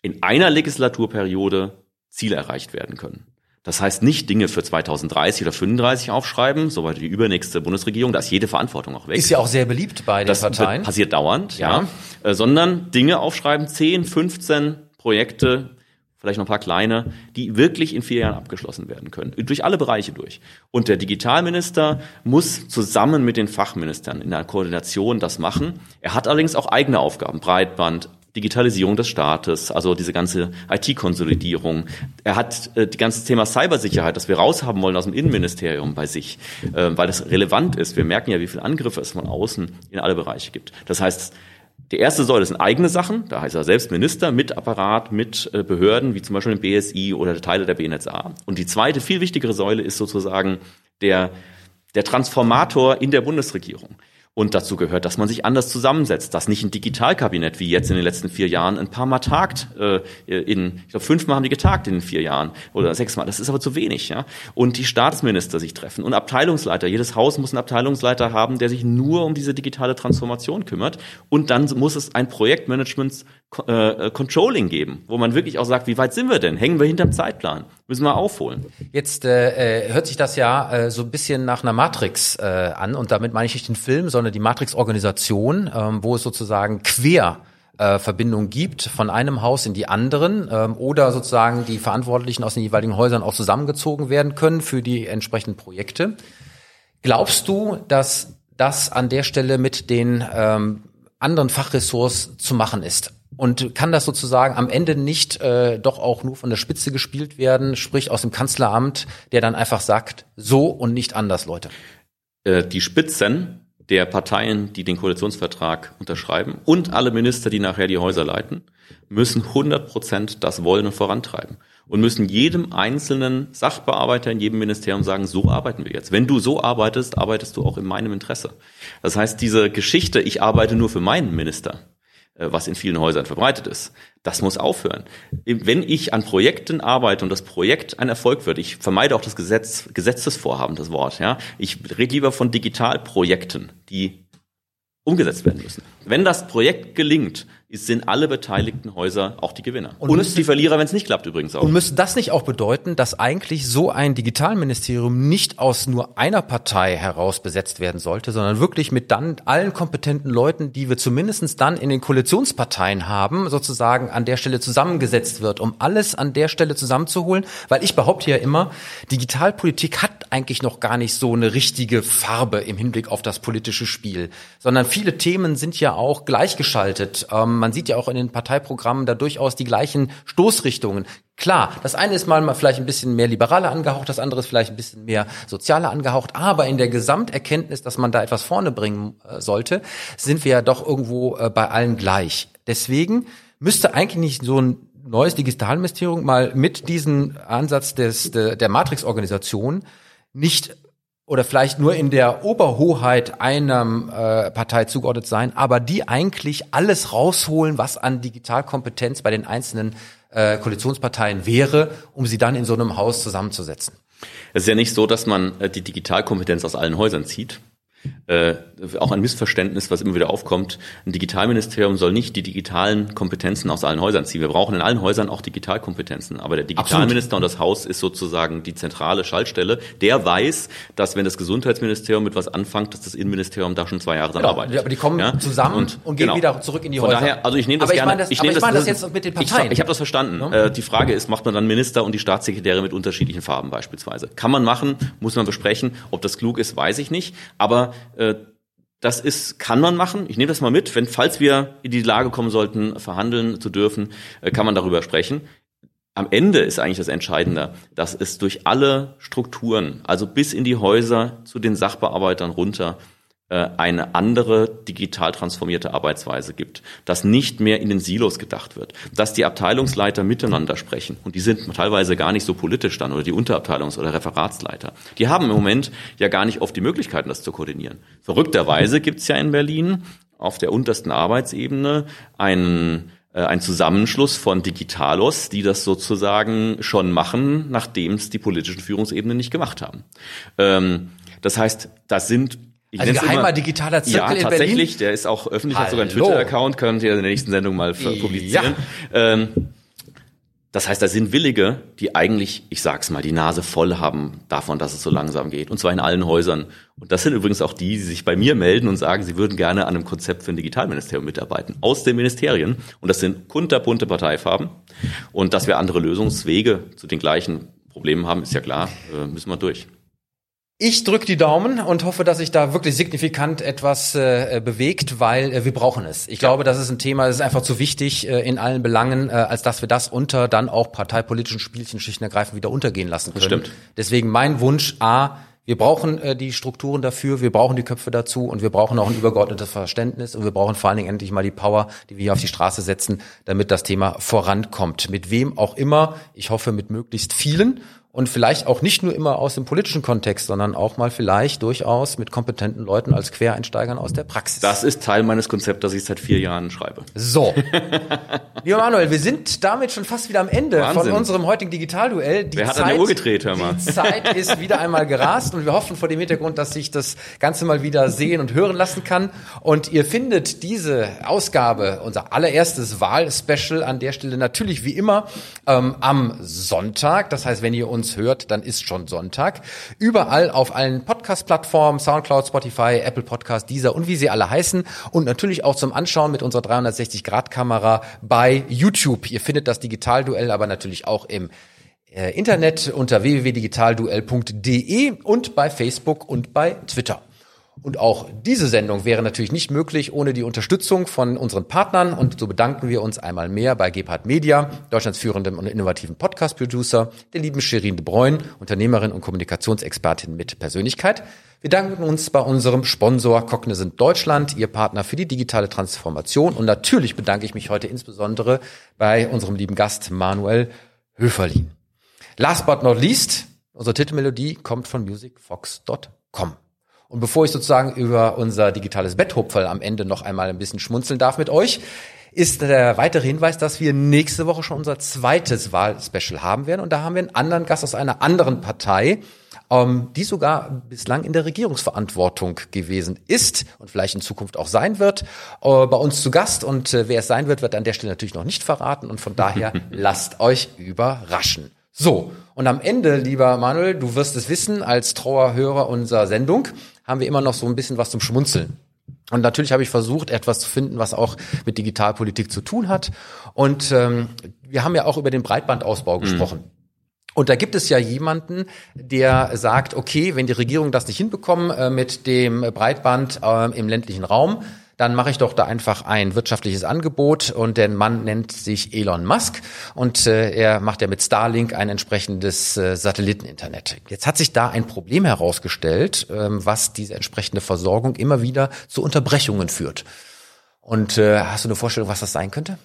in einer Legislaturperiode Ziele erreicht werden können. Das heißt nicht Dinge für 2030 oder 35 aufschreiben, soweit die übernächste Bundesregierung, da ist jede Verantwortung auch weg.
Ist ja auch sehr beliebt bei den
das
Parteien.
wird- passiert dauernd,
Ja.
ja, Äh, sondern Dinge aufschreiben, 10, 15 Projekte, vielleicht noch ein paar kleine, die wirklich in vier Jahren abgeschlossen werden können, durch alle Bereiche durch. Und der Digitalminister muss zusammen mit den Fachministern in der Koordination das machen. Er hat allerdings auch eigene Aufgaben, Breitband, Digitalisierung des Staates, also diese ganze IT-Konsolidierung. Er hat äh, die ganze Thema Cybersicherheit, das wir raushaben wollen aus dem Innenministerium bei sich, äh, weil das relevant ist. Wir merken ja, wie viele Angriffe es von außen in alle Bereiche gibt. Das heißt, die erste Säule sind eigene Sachen, da heißt er selbst Minister mit Apparat, mit äh, Behörden, wie zum Beispiel dem BSI oder Teile der BNSA. Und die zweite, viel wichtigere Säule ist sozusagen der, der Transformator in der Bundesregierung. Und dazu gehört, dass man sich anders zusammensetzt, dass nicht ein Digitalkabinett wie jetzt in den letzten vier Jahren ein paar Mal tagt. Äh, in, ich glaube, fünfmal haben die getagt in den vier Jahren oder sechsmal. Das ist aber zu wenig. Ja? Und die Staatsminister sich treffen und Abteilungsleiter. Jedes Haus muss einen Abteilungsleiter haben, der sich nur um diese digitale Transformation kümmert. Und dann muss es ein Projektmanagement äh, Controlling geben, wo man wirklich auch sagt, wie weit sind wir denn? Hängen wir hinterm Zeitplan? Müssen wir aufholen?
Jetzt äh, äh, hört sich das ja äh, so ein bisschen nach einer Matrix äh, an und damit meine ich nicht den Film, sondern die Matrix-Organisation, ähm, wo es sozusagen quer äh, Verbindungen gibt von einem Haus in die anderen ähm, oder sozusagen die Verantwortlichen aus den jeweiligen Häusern auch zusammengezogen werden können für die entsprechenden Projekte. Glaubst du, dass das an der Stelle mit den ähm, anderen Fachressorts zu machen ist? Und kann das sozusagen am Ende nicht äh, doch auch nur von der Spitze gespielt werden, sprich aus dem Kanzleramt, der dann einfach sagt, so und nicht anders, Leute?
Äh, die Spitzen der Parteien, die den Koalitionsvertrag unterschreiben und alle Minister, die nachher die Häuser leiten, müssen 100 Prozent das wollen und vorantreiben und müssen jedem einzelnen Sachbearbeiter in jedem Ministerium sagen, so arbeiten wir jetzt. Wenn du so arbeitest, arbeitest du auch in meinem Interesse. Das heißt, diese Geschichte, ich arbeite nur für meinen Minister, was in vielen Häusern verbreitet ist. Das muss aufhören. Wenn ich an Projekten arbeite und das Projekt ein Erfolg wird, ich vermeide auch das Gesetz, Gesetzesvorhaben, das Wort, ja. Ich rede lieber von Digitalprojekten, die umgesetzt werden müssen. Wenn das Projekt gelingt, sind alle beteiligten Häuser auch die Gewinner.
Und
Und,
müssen-
die Verlierer, wenn es nicht klappt übrigens auch.
Und müsste das nicht auch bedeuten, dass eigentlich so ein Digitalministerium nicht aus nur einer Partei heraus besetzt werden sollte, sondern wirklich mit dann allen kompetenten Leuten, die wir zumindestens dann in den Koalitionsparteien haben, sozusagen an der Stelle zusammengesetzt wird, um alles an der Stelle zusammenzuholen? Weil ich behaupte ja immer, Digitalpolitik hat eigentlich noch gar nicht so eine richtige Farbe im Hinblick auf das politische Spiel, sondern viele Themen sind ja auch gleichgeschaltet. Ähm, man sieht ja auch in den Parteiprogrammen da durchaus die gleichen Stoßrichtungen. Klar, das eine ist mal, vielleicht ein bisschen mehr liberaler angehaucht, das andere ist vielleicht ein bisschen mehr sozialer angehaucht, aber in der Gesamterkenntnis, dass man da etwas vorne bringen äh, sollte, sind wir ja doch irgendwo äh, bei allen gleich. Deswegen müsste eigentlich nicht so ein neues Digitalministerium mal mit diesem Ansatz des, der, der Matrix-Organisation nicht oder vielleicht nur in der Oberhoheit einer äh, Partei zugeordnet sein, aber die eigentlich alles rausholen, was an Digitalkompetenz bei den einzelnen äh, Koalitionsparteien wäre, um sie dann in so einem Haus zusammenzusetzen.
Es ist ja nicht so, dass man äh, die Digitalkompetenz aus allen Häusern zieht. Äh, auch ein Missverständnis, was immer wieder aufkommt. Ein Digitalministerium soll nicht die digitalen Kompetenzen aus allen Häusern ziehen. Wir brauchen in allen Häusern auch Digitalkompetenzen. Aber der Digitalminister Absolut. und das Haus ist sozusagen die zentrale Schaltstelle. Der weiß, dass wenn das Gesundheitsministerium mit was anfängt, dass das Innenministerium da schon zwei Jahre dran genau, arbeitet.
Aber die kommen ja? zusammen und, und gehen genau. wieder zurück in die Von Häuser. Daher,
also ich nehme das aber gerne. Ich meine das,
ich nehme das, das, jetzt mit den Parteien.
Ich, ich habe das verstanden. Ja? Äh, die Frage ist, macht man dann Minister und die Staatssekretäre mit unterschiedlichen Farben beispielsweise? Kann man machen, muss man besprechen. Ob das klug ist, weiß ich nicht. Aber äh, das ist, kann man machen. Ich nehme das mal mit. Wenn, falls wir in die Lage kommen sollten, verhandeln zu dürfen, äh, kann man darüber sprechen. Am Ende ist eigentlich das Entscheidende, dass es durch alle Strukturen, also bis in die Häuser zu den Sachbearbeitern runter, eine andere digital transformierte Arbeitsweise gibt, dass nicht mehr in den Silos gedacht wird, dass die Abteilungsleiter miteinander sprechen und die sind teilweise gar nicht so politisch dann oder die Unterabteilungs- oder Referatsleiter. Die haben im Moment ja gar nicht oft die Möglichkeiten, das zu koordinieren. Verrückterweise gibt es ja in Berlin auf der untersten Arbeitsebene einen äh, ein Zusammenschluss von Digitalos, die das sozusagen schon machen, nachdem es die politischen Führungsebenen nicht gemacht haben. Ähm, das heißt, das sind
ich also geheimer immer, digitaler Zirkel
ja, tatsächlich, der ist auch öffentlich, Hallo. hat sogar einen Twitter-Account, könnt ihr in der nächsten Sendung mal publizieren. Ja. Ähm, das heißt, da sind Willige, die eigentlich, ich sag's mal, die Nase voll haben davon, dass es so langsam geht. Und zwar in allen Häusern. Und das sind übrigens auch die, die sich bei mir melden und sagen, sie würden gerne an einem Konzept für ein Digitalministerium mitarbeiten. Aus den Ministerien. Und das sind kunterbunte Parteifarben. Und dass wir andere Lösungswege zu den gleichen Problemen haben, ist ja klar, äh, müssen wir durch.
Ich drücke die Daumen und hoffe, dass sich da wirklich signifikant etwas äh, bewegt, weil äh, wir brauchen es. Ich glaube, das ist ein Thema, das ist einfach zu wichtig äh, in allen Belangen, äh, als dass wir das unter dann auch parteipolitischen Spielchen schlicht und ergreifend wieder untergehen lassen können.
stimmt.
Deswegen mein Wunsch, A, wir brauchen äh, die Strukturen dafür, wir brauchen die Köpfe dazu und wir brauchen auch ein übergeordnetes Verständnis und wir brauchen vor allen Dingen endlich mal die Power, die wir hier auf die Straße setzen, damit das Thema vorankommt. Mit wem auch immer, ich hoffe mit möglichst vielen und vielleicht auch nicht nur immer aus dem politischen Kontext, sondern auch mal vielleicht durchaus mit kompetenten Leuten als Quereinsteigern aus der Praxis.
Das ist Teil meines Konzepts, das ich seit vier Jahren schreibe.
So. <laughs> Lieber Manuel, wir sind damit schon fast wieder am Ende Wahnsinn. von unserem heutigen Digitalduell.
Die Wer hat Zeit, an der Uhr gedreht, hör mal?
Die Zeit ist wieder einmal gerast und wir hoffen vor dem Hintergrund, dass sich das Ganze mal wieder sehen und hören lassen kann. Und ihr findet diese Ausgabe, unser allererstes Wahlspecial an der Stelle natürlich wie immer ähm, am Sonntag. Das heißt, wenn ihr uns uns hört, dann ist schon Sonntag. Überall auf allen Podcast-Plattformen, Soundcloud, Spotify, Apple Podcast, Deezer und wie sie alle heißen. Und natürlich auch zum Anschauen mit unserer 360-Grad-Kamera bei YouTube. Ihr findet das Digitalduell aber natürlich auch im äh, Internet unter www.digitalduell.de und bei Facebook und bei Twitter. Und auch diese Sendung wäre natürlich nicht möglich ohne die Unterstützung von unseren Partnern. Und so bedanken wir uns einmal mehr bei Gebhard Media, Deutschlands führendem und innovativen Podcast-Producer, der lieben Shirin de Bruyne, Unternehmerin und Kommunikationsexpertin mit Persönlichkeit. Wir danken uns bei unserem Sponsor Cognizant Deutschland, ihr Partner für die digitale Transformation. Und natürlich bedanke ich mich heute insbesondere bei unserem lieben Gast Manuel Höferlin. Last but not least, unsere Titelmelodie kommt von musicfox.com. Und bevor ich sozusagen über unser digitales Betthupferl am Ende noch einmal ein bisschen schmunzeln darf mit euch, ist der weitere Hinweis, dass wir nächste Woche schon unser zweites Wahlspecial haben werden. Und da haben wir einen anderen Gast aus einer anderen Partei, ähm, die sogar bislang in der Regierungsverantwortung gewesen ist und vielleicht in Zukunft auch sein wird, äh, bei uns zu Gast. Und äh, wer es sein wird, wird an der Stelle natürlich noch nicht verraten. Und von daher <laughs> lasst euch überraschen. So, und am Ende, lieber Manuel, du wirst es wissen, als trauer Hörer unserer Sendung, haben wir immer noch so ein bisschen was zum Schmunzeln. Und natürlich habe ich versucht, etwas zu finden, was auch mit Digitalpolitik zu tun hat. Und ähm, wir haben ja auch über den Breitbandausbau mhm. gesprochen. Und da gibt es ja jemanden, der sagt, okay, wenn die Regierung das nicht hinbekommen äh, mit dem Breitband äh, im ländlichen Raum, dann mache ich doch da einfach ein wirtschaftliches Angebot und der Mann nennt sich Elon Musk und äh, er macht ja mit Starlink ein entsprechendes äh, Satelliteninternet. Jetzt hat sich da ein Problem herausgestellt, ähm, was diese entsprechende Versorgung immer wieder zu Unterbrechungen führt. Und äh, hast du eine Vorstellung, was das sein könnte?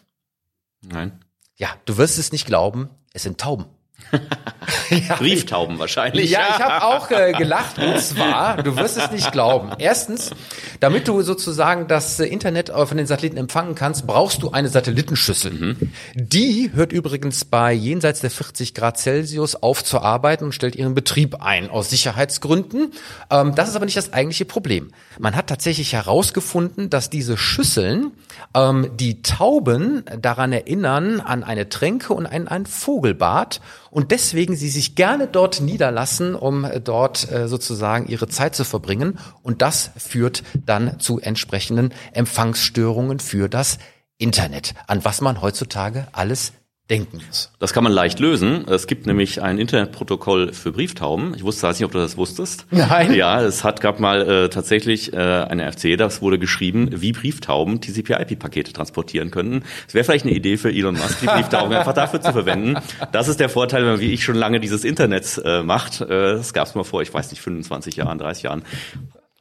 Nein.
Ja, du wirst es nicht glauben, es sind Tauben. <laughs>
ja, Brieftauben wahrscheinlich.
Ja, ich habe auch äh, gelacht. Und zwar, du wirst es nicht glauben. Erstens, damit du sozusagen das Internet von den Satelliten empfangen kannst, brauchst du eine Satellitenschüssel. Mhm. Die hört übrigens bei jenseits der 40 Grad Celsius auf zu arbeiten und stellt ihren Betrieb ein, aus Sicherheitsgründen. Ähm, das ist aber nicht das eigentliche Problem. Man hat tatsächlich herausgefunden, dass diese Schüsseln ähm, die Tauben daran erinnern an eine Tränke und ein, ein Vogelbad und deswegen sie sich gerne dort niederlassen, um dort äh, sozusagen ihre Zeit zu verbringen. Und das führt dann zu entsprechenden Empfangsstörungen für das Internet, an was man heutzutage alles denken muss.
Das kann man leicht lösen. Es gibt nämlich ein Internetprotokoll für Brieftauben. Ich wusste, weiß nicht, ob du das wusstest.
Nein.
Ja, es hat gab mal äh, tatsächlich äh, eine FC, das wurde geschrieben, wie Brieftauben TCP/IP-Pakete transportieren könnten. Es wäre vielleicht eine Idee für Elon Musk, die Brieftauben einfach dafür zu verwenden. Das ist der Vorteil, wenn man wie ich schon lange dieses Internet äh, macht. Äh, das gab es mal vor, ich weiß nicht, 25 Jahren, 30 Jahren.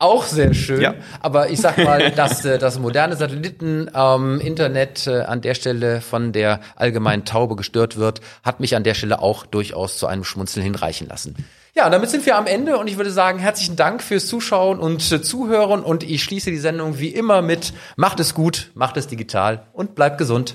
Auch sehr schön. Ja. Aber ich sag mal, <laughs> dass äh, das moderne Satelliten-Internet ähm, äh, an der Stelle von der allgemeinen Taube gestört wird, hat mich an der Stelle auch durchaus zu einem Schmunzeln hinreichen lassen. Ja, damit sind wir am Ende und ich würde sagen, herzlichen Dank fürs Zuschauen und äh, Zuhören und ich schließe die Sendung wie immer mit Macht es gut, macht es digital und bleibt gesund.